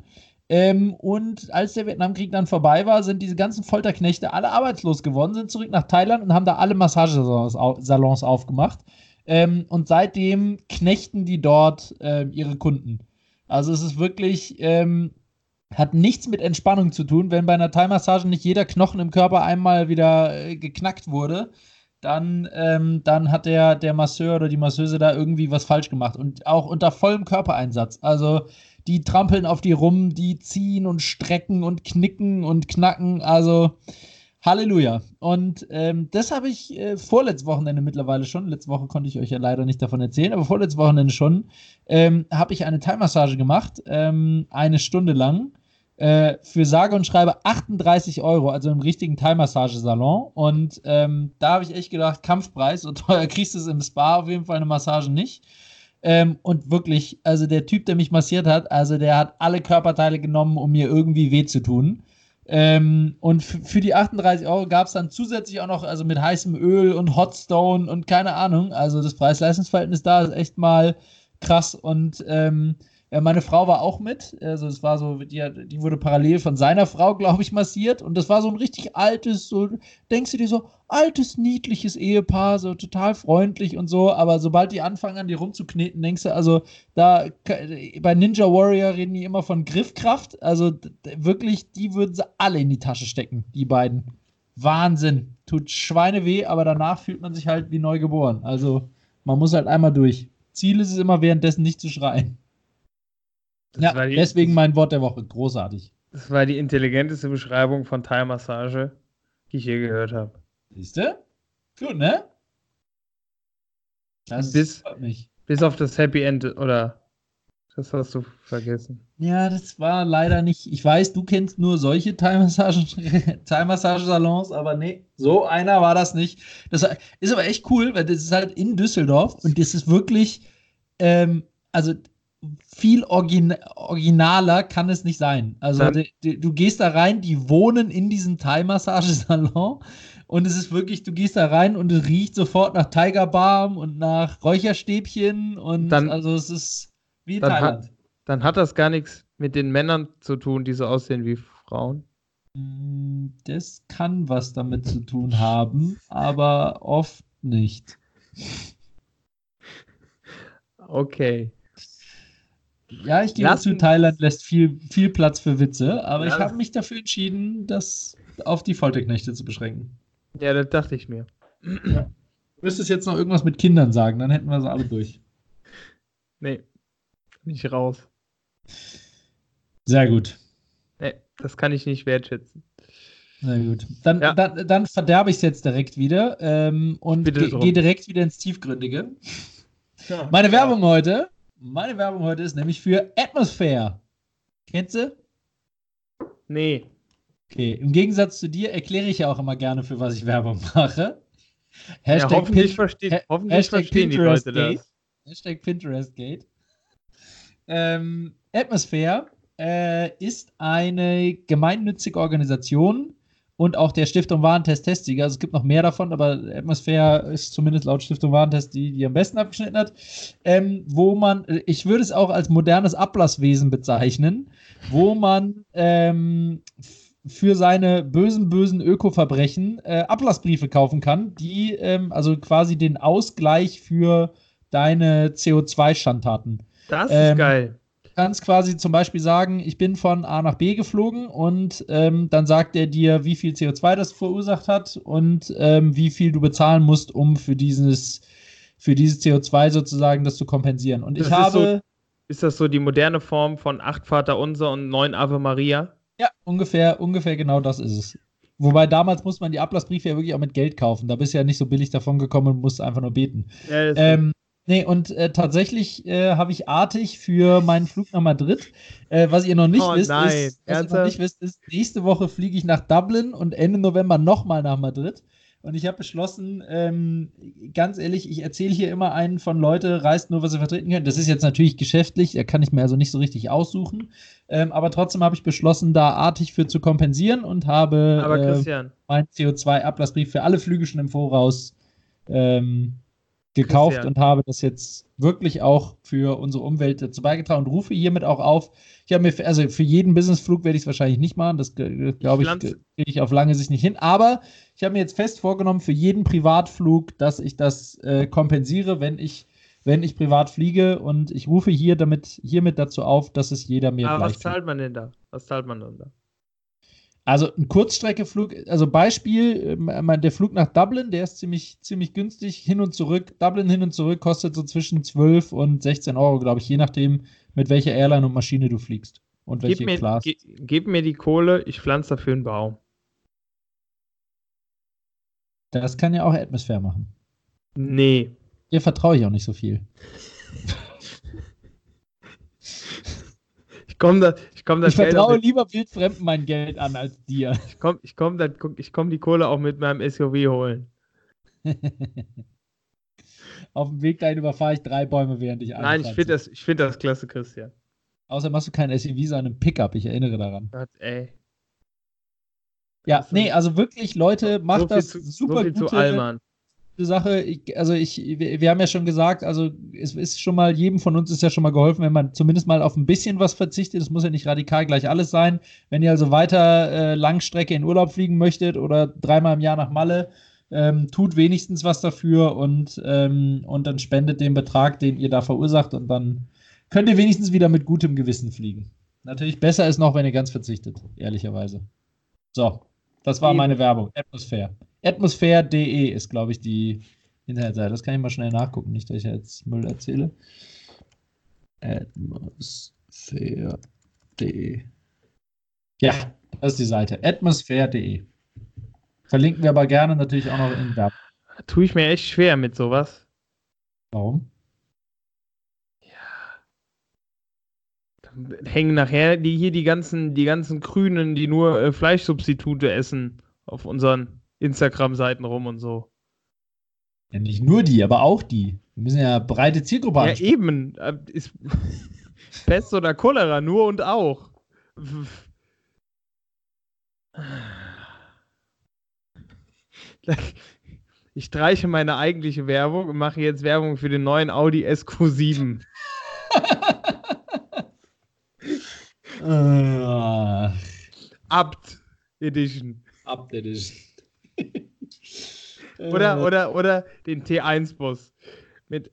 Ähm, und als der Vietnamkrieg dann vorbei war, sind diese ganzen Folterknechte alle arbeitslos geworden, sind zurück nach Thailand und haben da alle Massagesalons au Salons aufgemacht. Ähm, und seitdem knechten die dort ähm, ihre Kunden. Also es ist wirklich, ähm, hat nichts mit Entspannung zu tun. Wenn bei einer Thai-Massage nicht jeder Knochen im Körper einmal wieder äh, geknackt wurde, dann, ähm, dann hat der, der Masseur oder die Masseuse da irgendwie was falsch gemacht. Und auch unter vollem Körpereinsatz. Also die trampeln auf die rum, die ziehen und strecken und knicken und knacken. Also Halleluja. Und ähm, das habe ich äh, vorletztes Wochenende mittlerweile schon. Letzte Woche konnte ich euch ja leider nicht davon erzählen, aber vorletztes Wochenende schon ähm, habe ich eine Thai-Massage gemacht, ähm, eine Stunde lang. Äh, für sage und schreibe 38 Euro, also im richtigen Thai-Massagesalon. Und ähm, da habe ich echt gedacht, Kampfpreis, so teuer kriegst du es im Spa auf jeden Fall eine Massage nicht. Ähm, und wirklich, also der Typ, der mich massiert hat, also der hat alle Körperteile genommen, um mir irgendwie weh zu tun. Ähm, und für die 38 Euro gab es dann zusätzlich auch noch, also mit heißem Öl und Hotstone und keine Ahnung. Also das Preis-Leistungs-Verhältnis da ist echt mal krass. Und ähm, ja, meine Frau war auch mit. Also es war so, die, die wurde parallel von seiner Frau, glaube ich, massiert. Und das war so ein richtig altes, so, denkst du dir so, altes, niedliches Ehepaar, so total freundlich und so. Aber sobald die anfangen, an die rumzukneten, denkst du, also da bei Ninja Warrior reden die immer von Griffkraft. Also wirklich, die würden sie alle in die Tasche stecken, die beiden. Wahnsinn. Tut Schweine weh, aber danach fühlt man sich halt wie neu geboren. Also man muss halt einmal durch. Ziel ist es immer währenddessen nicht zu schreien. Das Ja, die- deswegen mein Wort der Woche. Großartig. Das war die intelligenteste Beschreibung von Thai-Massage, die ich je gehört habe. Siehst du? Gut, ne? Das Bis- freut mich. Bis auf das Happy End, oder? Das hast du vergessen. Ja, das war leider nicht. Ich weiß, du kennst nur solche Thai-Massagesalons, aber nee, so einer war das nicht. Das ist aber echt cool, weil das ist halt in Düsseldorf und das ist wirklich, ähm, also viel origin originaler kann es nicht sein. Also die, du gehst da rein, die wohnen in diesem Thai-Massagesalon und es ist wirklich, du gehst da rein und es riecht sofort nach Tiger Balm und nach Räucherstäbchen und Dann- also es ist wie dann Thailand. hat- Dann hat das gar nichts mit den Männern zu tun, die so aussehen wie Frauen. Mm, Das kann was damit zu tun haben, aber oft nicht. Okay. Ja, ich gebe zu, Thailand lässt viel, viel Platz für Witze, aber Ja, ich habe mich dafür entschieden, das auf die Folterknechte zu beschränken. Ja, das dachte ich mir. Du müsstest jetzt noch irgendwas mit Kindern sagen, dann hätten wir sie alle durch. Nee, nicht raus. Sehr gut. Nee, das kann ich nicht wertschätzen. Sehr gut. Dann, Ja. dann, dann verderbe ich es jetzt direkt wieder ähm, und ge gehe direkt wieder ins Tiefgründige. Meine Werbung heute, meine Werbung heute ist nämlich für Atmosphere. Kennst du? Nee. Okay, im Gegensatz zu dir erkläre ich ja auch immer gerne, für was ich Werbung mache. Ja, Hashtag, hoffentlich Pin verstehen, Ha- hoffentlich Hashtag verstehen die Pinterest Leute das. Hashtag Pinterest Gate. Ähm, Atmosphere äh, ist eine gemeinnützige Organisation und auch der Stiftung Warentest Testsieger. Also es gibt noch mehr davon, aber Atmosphäre ist zumindest laut Stiftung Warentest die, die am besten abgeschnitten hat. Ähm, wo man, ich würde es auch als modernes Ablasswesen bezeichnen, wo man ähm, für seine bösen, bösen Ökoverbrechen äh, Ablassbriefe kaufen kann, die ähm, also quasi den Ausgleich für deine CO2-Schandtaten. Das ist ähm, geil kannst quasi zum Beispiel sagen, ich bin von A nach B geflogen und ähm, dann sagt er dir, wie viel CO2 das verursacht hat und ähm, wie viel du bezahlen musst, um für dieses, für dieses CO2 sozusagen das zu kompensieren. Und das ich habe. So, ist das so die moderne Form von acht Vater Unser und neun Ave Maria? Ja, ungefähr, ungefähr genau das ist es. Wobei damals musste man die Ablassbriefe ja wirklich auch mit Geld kaufen. Da bist du ja nicht so billig davon gekommen und musst einfach nur beten. Ja, ähm, Nee, und äh, tatsächlich äh, habe ich artig für meinen Flug nach Madrid. Äh, was ihr noch nicht oh, wisst, nein. ist, was ihr noch nicht wisst, ist, nächste Woche fliege ich nach Dublin und Ende November nochmal nach Madrid. Und ich habe beschlossen, ähm, ganz ehrlich, ich erzähle hier immer einen von Leute, reist nur, was sie vertreten können. Das ist jetzt natürlich geschäftlich, da kann ich mir also nicht so richtig aussuchen. Ähm, aber trotzdem habe ich beschlossen, da artig für zu kompensieren und habe äh, meinen CO2-Ablassbrief für alle Flüge schon im Voraus ähm, gekauft und habe das jetzt wirklich auch für unsere Umwelt dazu beigetragen und rufe hiermit auch auf. Ich habe mir, für, also für jeden Businessflug werde ich es wahrscheinlich nicht machen, das glaube ich, kriege ich auf lange Sicht nicht hin. Aber ich habe mir jetzt fest vorgenommen, für jeden Privatflug, dass ich das äh, kompensiere, wenn ich, wenn ich privat fliege und ich rufe hier damit, hiermit dazu auf, dass es jeder mir Aber was zahlt man denn da? Was zahlt man denn da? Also ein Kurzstreckeflug, also Beispiel, äh, der Flug nach Dublin, der ist ziemlich, ziemlich günstig, hin und zurück. Dublin hin und zurück kostet so zwischen 12 und 16 Euro, glaube ich, je nachdem, mit welcher Airline und Maschine du fliegst und welche gib mir, Class. Ge, gib mir die Kohle, ich pflanze dafür einen Baum. Das kann ja auch Atmosphäre machen. Nee. Dir vertraue ich auch nicht so viel. Ich komme da, ich komm Ich vertraue lieber Wildfremden mein Geld an als dir. Ich komme ich komm ich komm die Kohle auch mit meinem SUV holen. Auf dem Weg dahin überfahre ich drei Bäume, während ich Nein, ich finde das, find das klasse, Christian. Außerdem hast du kein SUV, sondern ein Pickup, ich erinnere daran. Gott, ey. Ja, nee, also wirklich, Leute, macht so das zu, super so viel gute, zu Allmann. Sache. Ich, also ich, wir, wir, haben ja schon gesagt, also es ist schon mal, jedem von uns ist ja schon mal geholfen, wenn man zumindest mal auf ein bisschen was verzichtet. Es muss ja nicht radikal gleich alles sein. Wenn ihr also weiter äh, Langstrecke in Urlaub fliegen möchtet oder dreimal im Jahr nach Malle, ähm, tut wenigstens was dafür und, ähm, und dann spendet den Betrag, den ihr da verursacht und dann könnt ihr wenigstens wieder mit gutem Gewissen fliegen. Natürlich besser ist noch, wenn ihr ganz verzichtet, ehrlicherweise. So, das war meine Werbung. Atmosphäre. Atmosphäre.de ist, glaube ich, die Internetseite. Das kann ich mal schnell nachgucken, nicht, dass ich jetzt Müll erzähle. Atmosphäre.de. Ja, das ist die Seite. Atmosphäre.de. Verlinken wir aber gerne natürlich auch noch in der. Tue ich mir echt schwer mit sowas. Warum? Ja. Dann hängen nachher die, hier die ganzen, die ganzen Grünen, die nur äh, Fleischsubstitute essen, auf unseren Instagram-Seiten rum und so. Ja, nicht nur die, aber auch die. Wir müssen ja breite Zielgruppe haben. Ja, eben. Äh, ist Pest oder Cholera, nur und auch. Ich streiche meine eigentliche Werbung und mache jetzt Werbung für den neuen Audi SQ7. Abt Edition. Abt Edition. oder, oder, oder den T1-Bus mit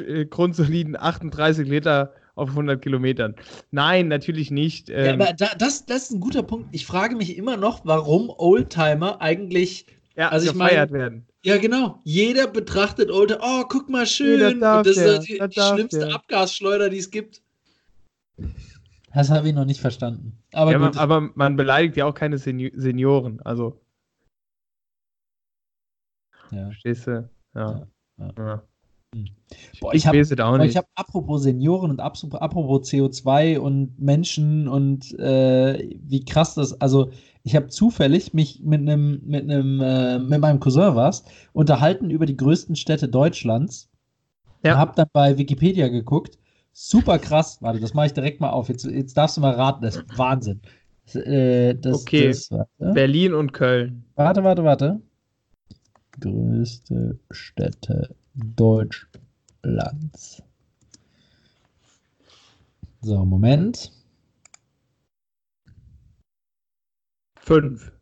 äh, grundsoliden 38 Liter auf 100 Kilometern. Nein, natürlich nicht. Ähm, ja, aber da, das, das ist ein guter Punkt. Ich frage mich immer noch, warum Oldtimer eigentlich ja, also gefeiert mein, werden. Ja, genau. Jeder betrachtet Oldtimer. Oh, guck mal schön. das ist der, die, die schlimmste der. Abgasschleuder, die es gibt. Das habe ich noch nicht verstanden. Aber, ja, man, aber man beleidigt ja auch keine Senioren. Also ja. Verstehst du? Ja. ja. ja. Hm. Boah, ich habe hab, apropos Senioren und apropos CO2 und Menschen und äh, wie krass das, also ich habe zufällig mich mit einem mit einem äh, mit meinem Cousin was unterhalten über die größten Städte Deutschlands. Ja. Habe dann bei Wikipedia geguckt, super krass. Warte, das mache ich direkt mal auf. Jetzt, jetzt darfst du mal raten, das ist Wahnsinn. Das, äh, das, Okay. Das. Berlin und Köln. warte, warte, warte. Größte Städte Deutschlands. So, Moment. Fünf.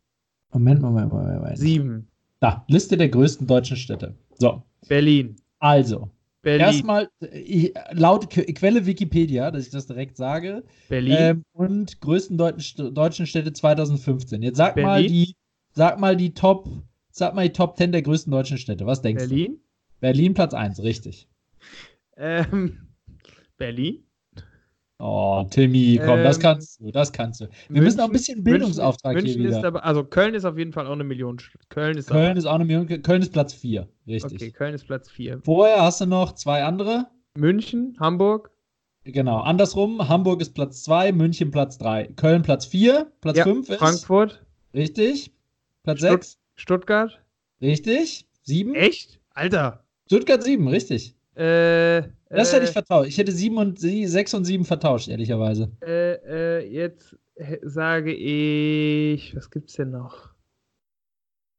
Moment, Moment, Moment, Moment. Sieben. Da, Liste der größten deutschen Städte. So, Berlin. also. Berlin. Erstmal, ich, laut Que- Quelle Wikipedia, dass ich das direkt sage, Berlin. ähm, und größten deutschen, deutschen Städte 2015. Jetzt sag mal Berlin. die, sag mal die Top, sag mal die Top 10 der größten deutschen Städte. Was denkst Berlin. du? Berlin Platz 1, richtig. Ähm, Berlin. Oh, Timmy, komm, das Ähm, kannst du, das kannst du. Wir müssen auch ein bisschen Bildungsauftrag München, hier München ist wieder. aber, also Köln ist auf jeden Fall auch eine Million. Köln ist Köln ist auch eine Million, Köln ist Platz 4, richtig. Okay, Köln ist Platz 4. Vorher hast du noch zwei andere. München, Hamburg. Genau, andersrum. Hamburg ist Platz 2, München Platz 3. Köln Platz 4, Platz Ja, 5 ist. Frankfurt. Richtig. Platz Stutt- 6. Stuttgart. Richtig. 7. Echt? Alter. Stuttgart 7, richtig. Äh, Das äh, hätte ich vertauscht. Ich hätte 7 und 6 und 7 vertauscht, ehrlicherweise. äh, äh, jetzt sage ich. Was gibt's denn noch?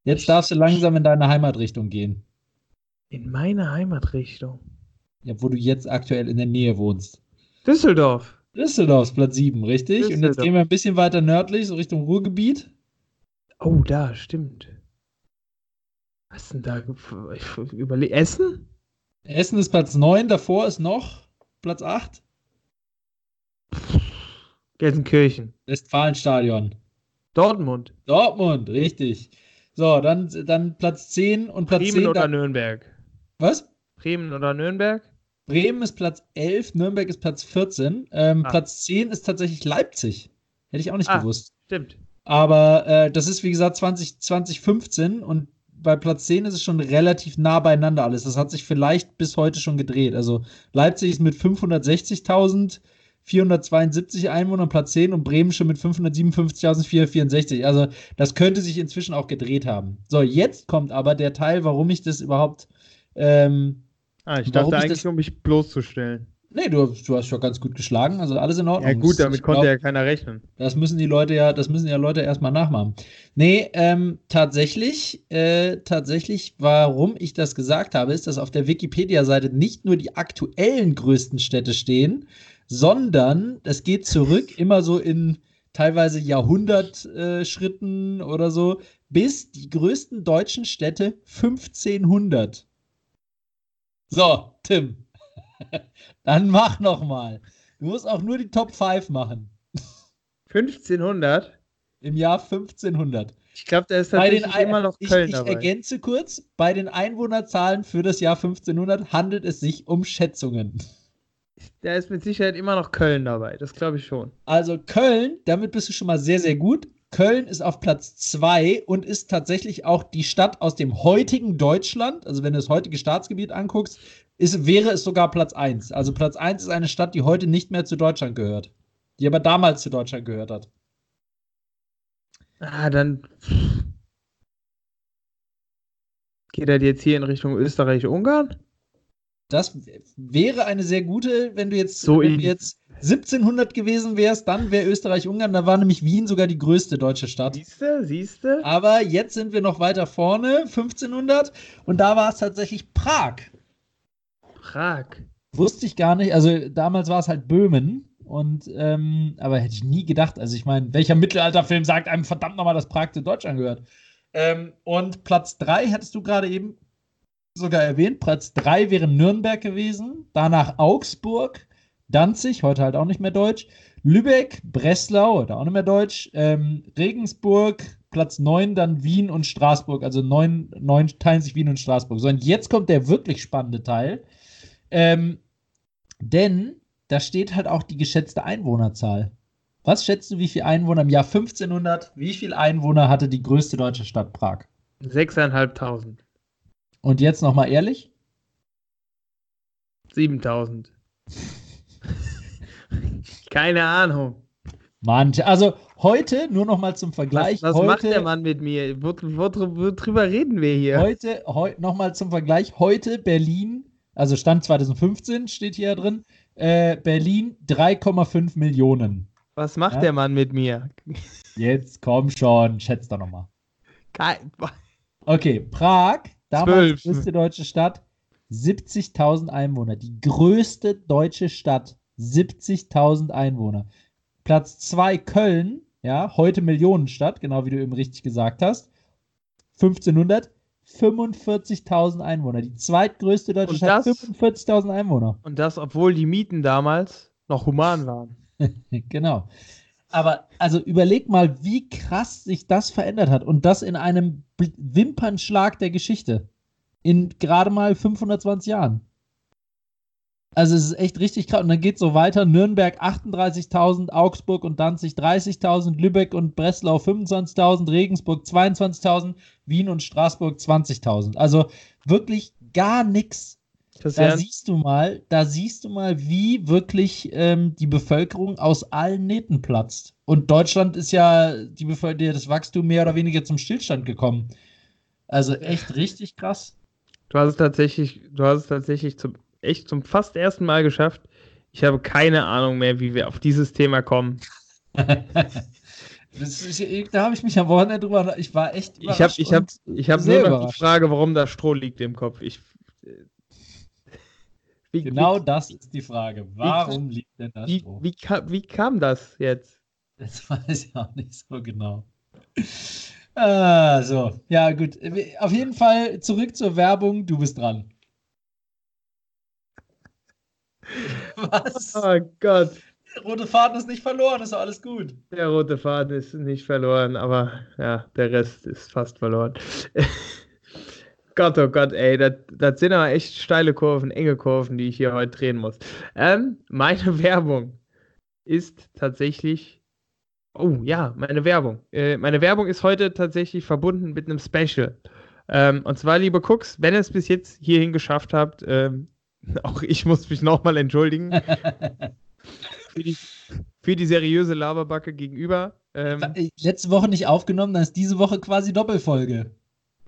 Jetzt darfst du langsam in deine Heimatrichtung gehen. In meine Heimatrichtung. Ja, wo du jetzt aktuell in der Nähe wohnst. Düsseldorf. Düsseldorf ist Platz 7, richtig? Und jetzt gehen wir ein bisschen weiter nördlich, so Richtung Ruhrgebiet. Oh, da, stimmt. Was denn da? Ich überle Essen? Essen ist Platz 9, davor ist noch Platz 8. Gelsenkirchen. Westfalenstadion. Dortmund. Dortmund, richtig. So, dann, dann Platz 10 und Platz Bremen 10. oder Da, Nürnberg? was? Bremen oder Nürnberg? Bremen ist Platz 11, Nürnberg ist Platz 14. Ähm, Ah. Platz 10 ist tatsächlich Leipzig. Hätte ich auch nicht Ah. gewusst. Stimmt. Aber äh, das ist, wie gesagt, 20, 2015 und bei Platz 10 ist es schon relativ nah beieinander alles. Das hat sich vielleicht bis heute schon gedreht. Also Leipzig ist mit 560.000, 472 Einwohnern Platz 10 und Bremen schon mit 557.464. Also das könnte sich inzwischen auch gedreht haben. So, jetzt kommt aber der Teil, warum ich das überhaupt. Ähm, Ah, ich dachte ich eigentlich, das- um mich bloßzustellen. Nee, du, du hast schon ganz gut geschlagen, also alles in Ordnung. Ja, gut, damit Ich konnte glaub, ja keiner rechnen. Das müssen die Leute ja, das müssen ja Leute erstmal nachmachen. Nee, ähm, tatsächlich, äh, tatsächlich, warum ich das gesagt habe, ist, dass auf der Wikipedia-Seite nicht nur die aktuellen größten Städte stehen, sondern es geht zurück immer so in teilweise Jahrhundertschritten oder so, bis die größten deutschen Städte 1500. So, Tim, dann mach noch mal. Du musst auch nur die Top 5 machen. 1500? Im Jahr 1500. Ich glaube, da ist Bei den tatsächlich Ein- immer noch ich, Köln ich dabei. ergänze kurz, bei den Einwohnerzahlen für das Jahr 1500 handelt es sich um Schätzungen. Da ist mit Sicherheit immer noch Köln dabei. Das glaube ich schon. Also Köln, damit bist du schon mal sehr, sehr gut. Köln ist auf Platz 2 und ist tatsächlich auch die Stadt aus dem heutigen Deutschland. Also wenn du das heutige Staatsgebiet anguckst, ist, wäre es sogar Platz 1. Also Platz 1 ist eine Stadt, die heute nicht mehr zu Deutschland gehört. Die aber damals zu Deutschland gehört hat. Ah, dann. Geht er jetzt hier in Richtung Österreich-Ungarn? Das wäre eine sehr gute, wenn du jetzt, So wenn du jetzt 1700 gewesen wärst, dann wäre Österreich-Ungarn, da war nämlich Wien sogar die größte deutsche Stadt. Siehste, siehste? Aber jetzt sind wir noch weiter vorne, 1500, und da war es tatsächlich Prag. Prag. Wusste ich gar nicht, also damals war es halt Böhmen, und, ähm, aber hätte ich nie gedacht, also ich meine, welcher Mittelalterfilm sagt einem verdammt nochmal, dass Prag zu Deutschland gehört? Ähm, und Platz 3 hattest du gerade eben sogar erwähnt. Platz 3 wäre Nürnberg gewesen, danach Augsburg, Danzig, heute halt auch nicht mehr deutsch, Lübeck, Breslau, heute auch nicht mehr deutsch, ähm, Regensburg, Platz 9, dann Wien und Straßburg, also 9, 9 teilen sich Wien und Straßburg. So, und jetzt kommt der wirklich spannende Teil, ähm, denn da steht halt auch die geschätzte Einwohnerzahl. Was schätzt du, wie viele Einwohner im Jahr 1500, wie viele Einwohner hatte die größte deutsche Stadt Prag? 6.500. Und jetzt nochmal ehrlich? 7.000. Keine Ahnung. Mann, also heute, nur nochmal zum Vergleich, Was, was heute, macht der Mann mit mir? Wo, wo, worüber reden wir hier? heute, heu, nochmal zum Vergleich, heute Berlin also Stand 2015 steht hier drin, äh, Berlin 3,5 Millionen. Was macht ja? der Mann mit mir? Jetzt komm schon, schätzt doch nochmal. Okay, Prag, damals größte deutsche Stadt, 70.000 Einwohner. Die größte deutsche Stadt, 70.000 Einwohner. Platz 2 Köln, ja, heute Millionenstadt, genau wie du eben richtig gesagt hast. 1500, 45.000 Einwohner. Die zweitgrößte deutsche und Stadt, 45.000 Einwohner. Und das, obwohl die Mieten damals noch human waren. genau. Aber also überleg mal, wie krass sich das verändert hat. Und das in einem Wimpernschlag der Geschichte. In gerade mal 520 Jahren. Also es ist echt richtig krass. Und dann geht es so weiter. Nürnberg 38.000, Augsburg und Danzig 30.000, Lübeck und Breslau 25.000, Regensburg 22.000, Wien und Straßburg 20.000. Also wirklich gar nichts. Da siehst du mal, da siehst du mal, wie wirklich ähm, die Bevölkerung aus allen Nähten platzt. Und Deutschland ist ja die Bevölkerung, das Wachstum mehr oder weniger zum Stillstand gekommen. Also echt richtig krass. Du hast es tatsächlich, du hast es tatsächlich zum echt zum fast ersten Mal geschafft. Ich habe keine Ahnung mehr, wie wir auf dieses Thema kommen. ist, da habe ich mich am Wochenende drüber. Ich war echt. Ich habe ich hab, ich hab nur noch die Frage, warum da Stroh liegt im Kopf. Ich, wie, genau wie, das ist die Frage. Warum wie, liegt denn da Stroh? Wie, wie, kam das jetzt? Das weiß ich auch nicht so genau. Ah, so, ja, gut. Auf jeden Fall zurück zur Werbung. Du bist dran. Was? Oh Gott. Der rote Faden ist nicht verloren, ist alles gut. Der rote Faden ist nicht verloren, aber ja, der Rest ist fast verloren. Gott, oh Gott, ey, das, das sind aber echt steile Kurven, enge Kurven, die ich hier heute drehen muss. Ähm, meine Werbung ist tatsächlich. Oh ja, meine Werbung. Äh, meine Werbung ist heute tatsächlich verbunden mit einem Special. Ähm, und zwar, liebe Cooks, wenn ihr es bis jetzt hierhin geschafft habt, ähm, Auch ich muss mich nochmal entschuldigen. für, die, für, die, seriöse Laberbacke gegenüber. Ähm, Letzte Woche nicht aufgenommen, dann ist diese Woche quasi Doppelfolge.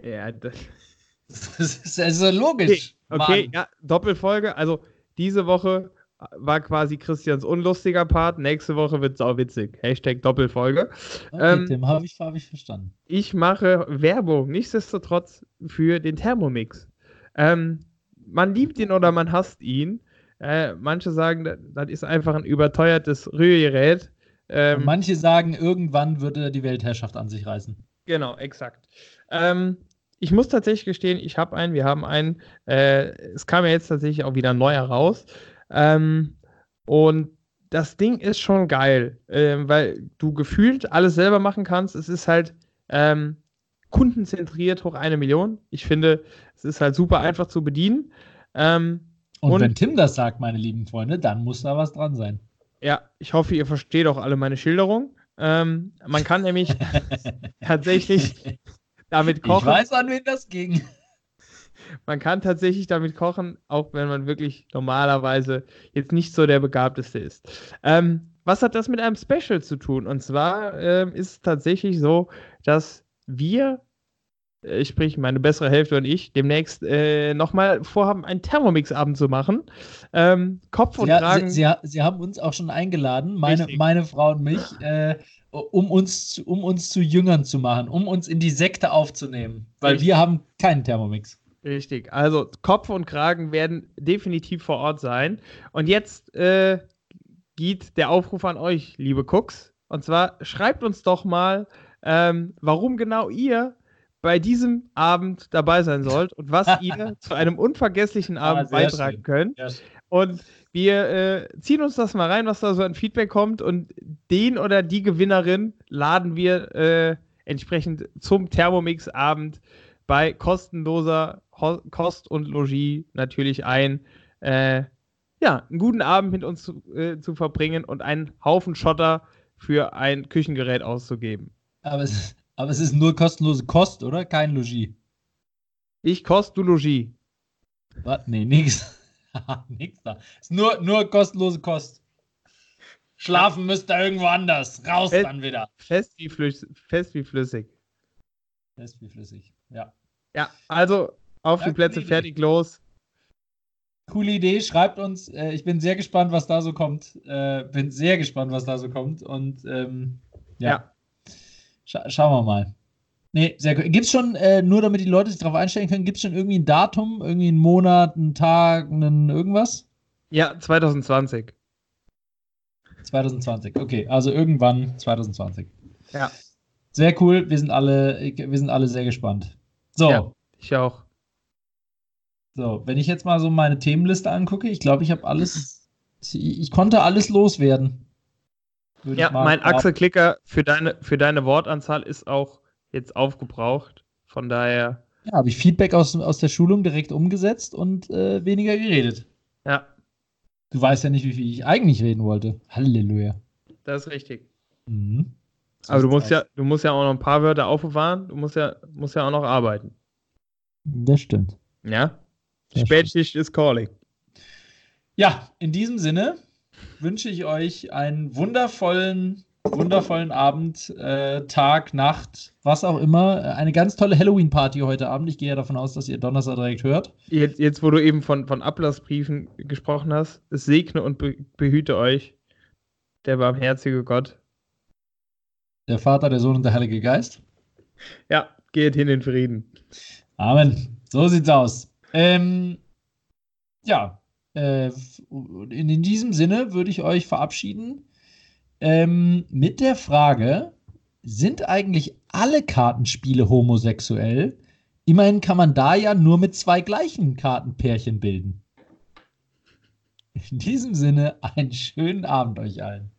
Ja, das, das ist also logisch. Okay, okay ja, Doppelfolge. Also diese Woche war quasi Christians unlustiger Part. Nächste Woche wird es auch witzig. Hashtag Doppelfolge. Okay, ähm, Tim, habe ich, hab ich verstanden. Ich mache Werbung, nichtsdestotrotz, für den Thermomix. Ähm, man liebt ihn oder man hasst ihn. Äh, manche sagen, das ist einfach ein überteuertes Rührgerät. Ähm, manche sagen, irgendwann würde die Weltherrschaft an sich reißen. Genau, exakt. Ähm, ich muss tatsächlich gestehen, ich habe einen, wir haben einen. Äh, es kam ja jetzt tatsächlich auch wieder neu heraus. Ähm, und das Ding ist schon geil, äh, weil du gefühlt alles selber machen kannst. Es ist halt ähm, kundenzentriert hoch eine Million. Ich finde, es ist halt super einfach zu bedienen. Ähm, und, und, wenn Tim das sagt, meine lieben Freunde, dann muss da was dran sein. Ja, ich hoffe, ihr versteht auch alle meine Schilderung. Ähm, man kann nämlich tatsächlich damit kochen. Ich weiß, an wen das ging. Man kann tatsächlich damit kochen, auch wenn man wirklich normalerweise jetzt nicht so der Begabteste ist. Ähm, was hat das mit einem Special zu tun? Und zwar ähm, ist es tatsächlich so, dass wir äh, sprich meine bessere Hälfte und ich, demnächst äh, nochmal vorhaben, einen Thermomix-Abend zu machen. Ähm, Kopf und Sie, Kragen. Sie, Sie, Sie, haben uns auch schon eingeladen, meine, meine Frau und mich, äh, um, uns, um uns zu Jüngern zu machen, um uns in die Sekte aufzunehmen, weil Richtig. wir haben keinen Thermomix. Richtig, also Kopf und Kragen werden definitiv vor Ort sein. Und jetzt äh, geht der Aufruf an euch, liebe Cooks. Und zwar schreibt uns doch mal, ähm, warum genau ihr bei diesem Abend dabei sein sollt und was ihr zu einem unvergesslichen ah, Abend ah, beitragen schön. könnt. Ja. Und wir äh, ziehen uns das mal rein, was da so an Feedback kommt und den oder die Gewinnerin laden wir äh, entsprechend zum Thermomix-Abend bei kostenloser Ho Kost und Logis natürlich ein. Äh, ja, einen guten Abend mit uns zu, äh, zu verbringen und einen Haufen Schotter für ein Küchengerät auszugeben. Aber es, aber es ist nur kostenlose Kost, oder? Kein Logis. Ich kost, du Logis. Was? Nee, nix. nix da. Ist nur, nur kostenlose Kost. Schlafen müsst ihr irgendwo anders. Raus fest, dann wieder. Fest wie, flüssig, fest wie flüssig. Fest wie flüssig, ja. Ja, also auf ja, die Plätze, fertig, los. Coole Idee, schreibt uns. Äh, ich bin sehr gespannt, was da so kommt. Äh, bin sehr gespannt, was da so kommt. Und ähm, ja. ja. Scha schauen wir mal. Nee, sehr gut. Gibt es schon, äh, nur damit die Leute sich darauf einstellen können, gibt es schon irgendwie ein Datum, irgendwie einen Monat, einen Tag, einen irgendwas? Ja, 2020. 2020, okay. Also irgendwann 2020. Ja. Sehr cool. Wir sind alle, wir sind alle sehr gespannt. So. Ja, ich auch. So, wenn ich jetzt mal so meine Themenliste angucke, ich glaube, ich habe alles, ich konnte alles loswerden. Ja, mein Achselklicker für deine, für deine Wortanzahl ist auch jetzt aufgebraucht. Von daher. Ja, habe ich Feedback aus, aus der Schulung direkt umgesetzt und äh, weniger geredet. Ja. Du weißt ja nicht, wie viel ich eigentlich reden wollte. Halleluja. Das ist richtig. Mhm. So Aber du musst, ja, du musst ja auch noch ein paar Wörter aufbewahren. Du musst ja, musst ja auch noch arbeiten. Das stimmt. Ja. Das Spätschicht ist calling. Ja, in diesem Sinne wünsche ich euch einen wundervollen, wundervollen Abend, äh, Tag, Nacht, was auch immer. Eine ganz tolle Halloween-Party heute Abend. Ich gehe ja davon aus, dass ihr Donnerstag direkt hört. Jetzt, jetzt wo du eben von, von Ablassbriefen gesprochen hast, es segne und be behüte euch der barmherzige Gott. Der Vater, der Sohn und der Heilige Geist. Ja, geht hin in Frieden. Amen. So sieht's aus. Ähm, ja, äh, in, diesem Sinne würde ich euch verabschieden ähm, mit der Frage: Sind eigentlich alle Kartenspiele homosexuell? Immerhin kann man da ja nur mit zwei gleichen Kartenpärchen bilden. In diesem Sinne, einen schönen Abend euch allen.